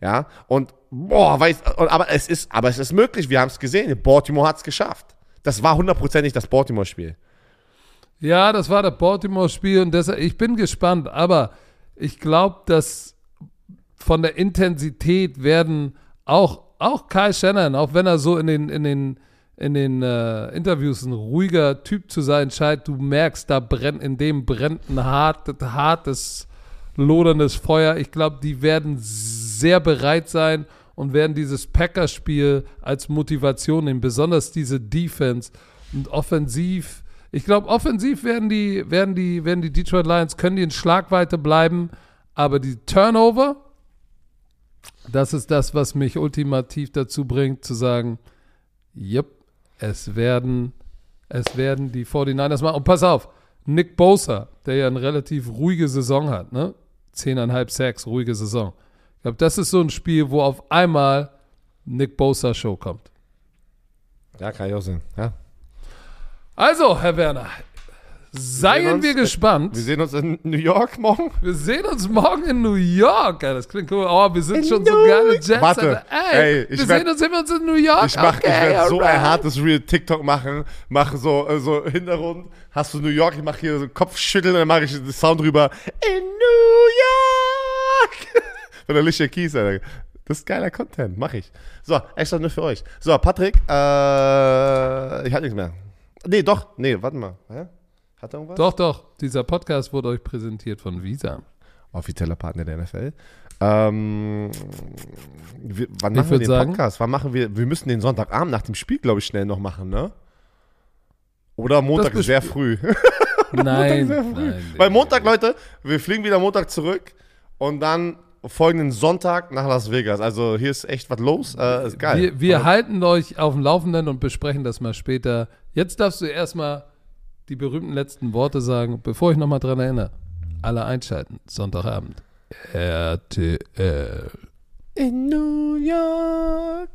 Ja, und boah, weiß, aber es ist, aber es ist möglich, wir haben es gesehen. Baltimore hat es geschafft. Das war hundertprozentig das Baltimore-Spiel. Ja, das war das Baltimore-Spiel und deshalb, ich bin gespannt, aber ich glaube, dass von der Intensität werden auch, auch Kai Shannon, auch wenn er so in den, in den, in den äh, Interviews ein ruhiger Typ zu sein scheint, du merkst, da brennt, in dem brennt ein hartes, hartes, loderndes Feuer. Ich glaube, die werden sehr bereit sein und werden dieses Packers-Spiel als Motivation nehmen, besonders diese Defense und offensiv. Ich glaube, offensiv werden die, werden, die, werden die Detroit Lions, können die in Schlagweite bleiben, aber die Turnover, das ist das, was mich ultimativ dazu bringt, zu sagen, yep, es werden, es werden die 49ers machen. Und pass auf, Nick Bosa, der ja eine relativ ruhige Saison hat, ne? Zehneinhalb Sacks, ruhige Saison. Ich glaube, das ist so ein Spiel, wo auf einmal Nick Bosa Show kommt. Ja, kann ich auch sehen. Ja. Also, Herr Werner, seien sehen uns- wir gespannt. Wir sehen uns in New York morgen. Wir sehen uns morgen in New York. Ja, das klingt cool. Oh, wir sind In schon so New geile York. Jets. Warte, Ey, ey, ich wir werd- sehen uns, sehen wir uns in New York. Ich mach, ich Okay, werde so ein alright. hartes Real TikTok machen, mache so, äh, so Hintergrund, hast du New York, ich mache hier so Kopfschütteln, dann mache ich den Sound drüber. In New York! Von der Alicia Keys, Alter. Das ist geiler Content, mache ich. So, extra nur für euch. So, Patrick, äh, ich hatte nichts mehr. Nee, doch, nee, warte mal. Hä? Hat er irgendwas? Doch, doch. Dieser Podcast wurde euch präsentiert von Visa. Offizieller Partner der NFL. Ähm, wir, wann Ich machen wir den sagen- Podcast? Wann machen wir? Wir müssen den Sonntagabend nach dem Spiel, glaube ich, schnell noch machen, ne? Oder Montag sehr früh. Nein, sehr früh. nein. Weil Montag, Leute, wir fliegen wieder Montag zurück und dann folgenden Sonntag nach Las Vegas. Also hier ist echt was los. Äh, ist geil. Wir, wir halten euch auf dem Laufenden und besprechen das mal später. Jetzt darfst du erstmal die berühmten letzten Worte sagen, bevor ich nochmal dran erinnere. Alle einschalten. Sonntagabend. RTL. In New York.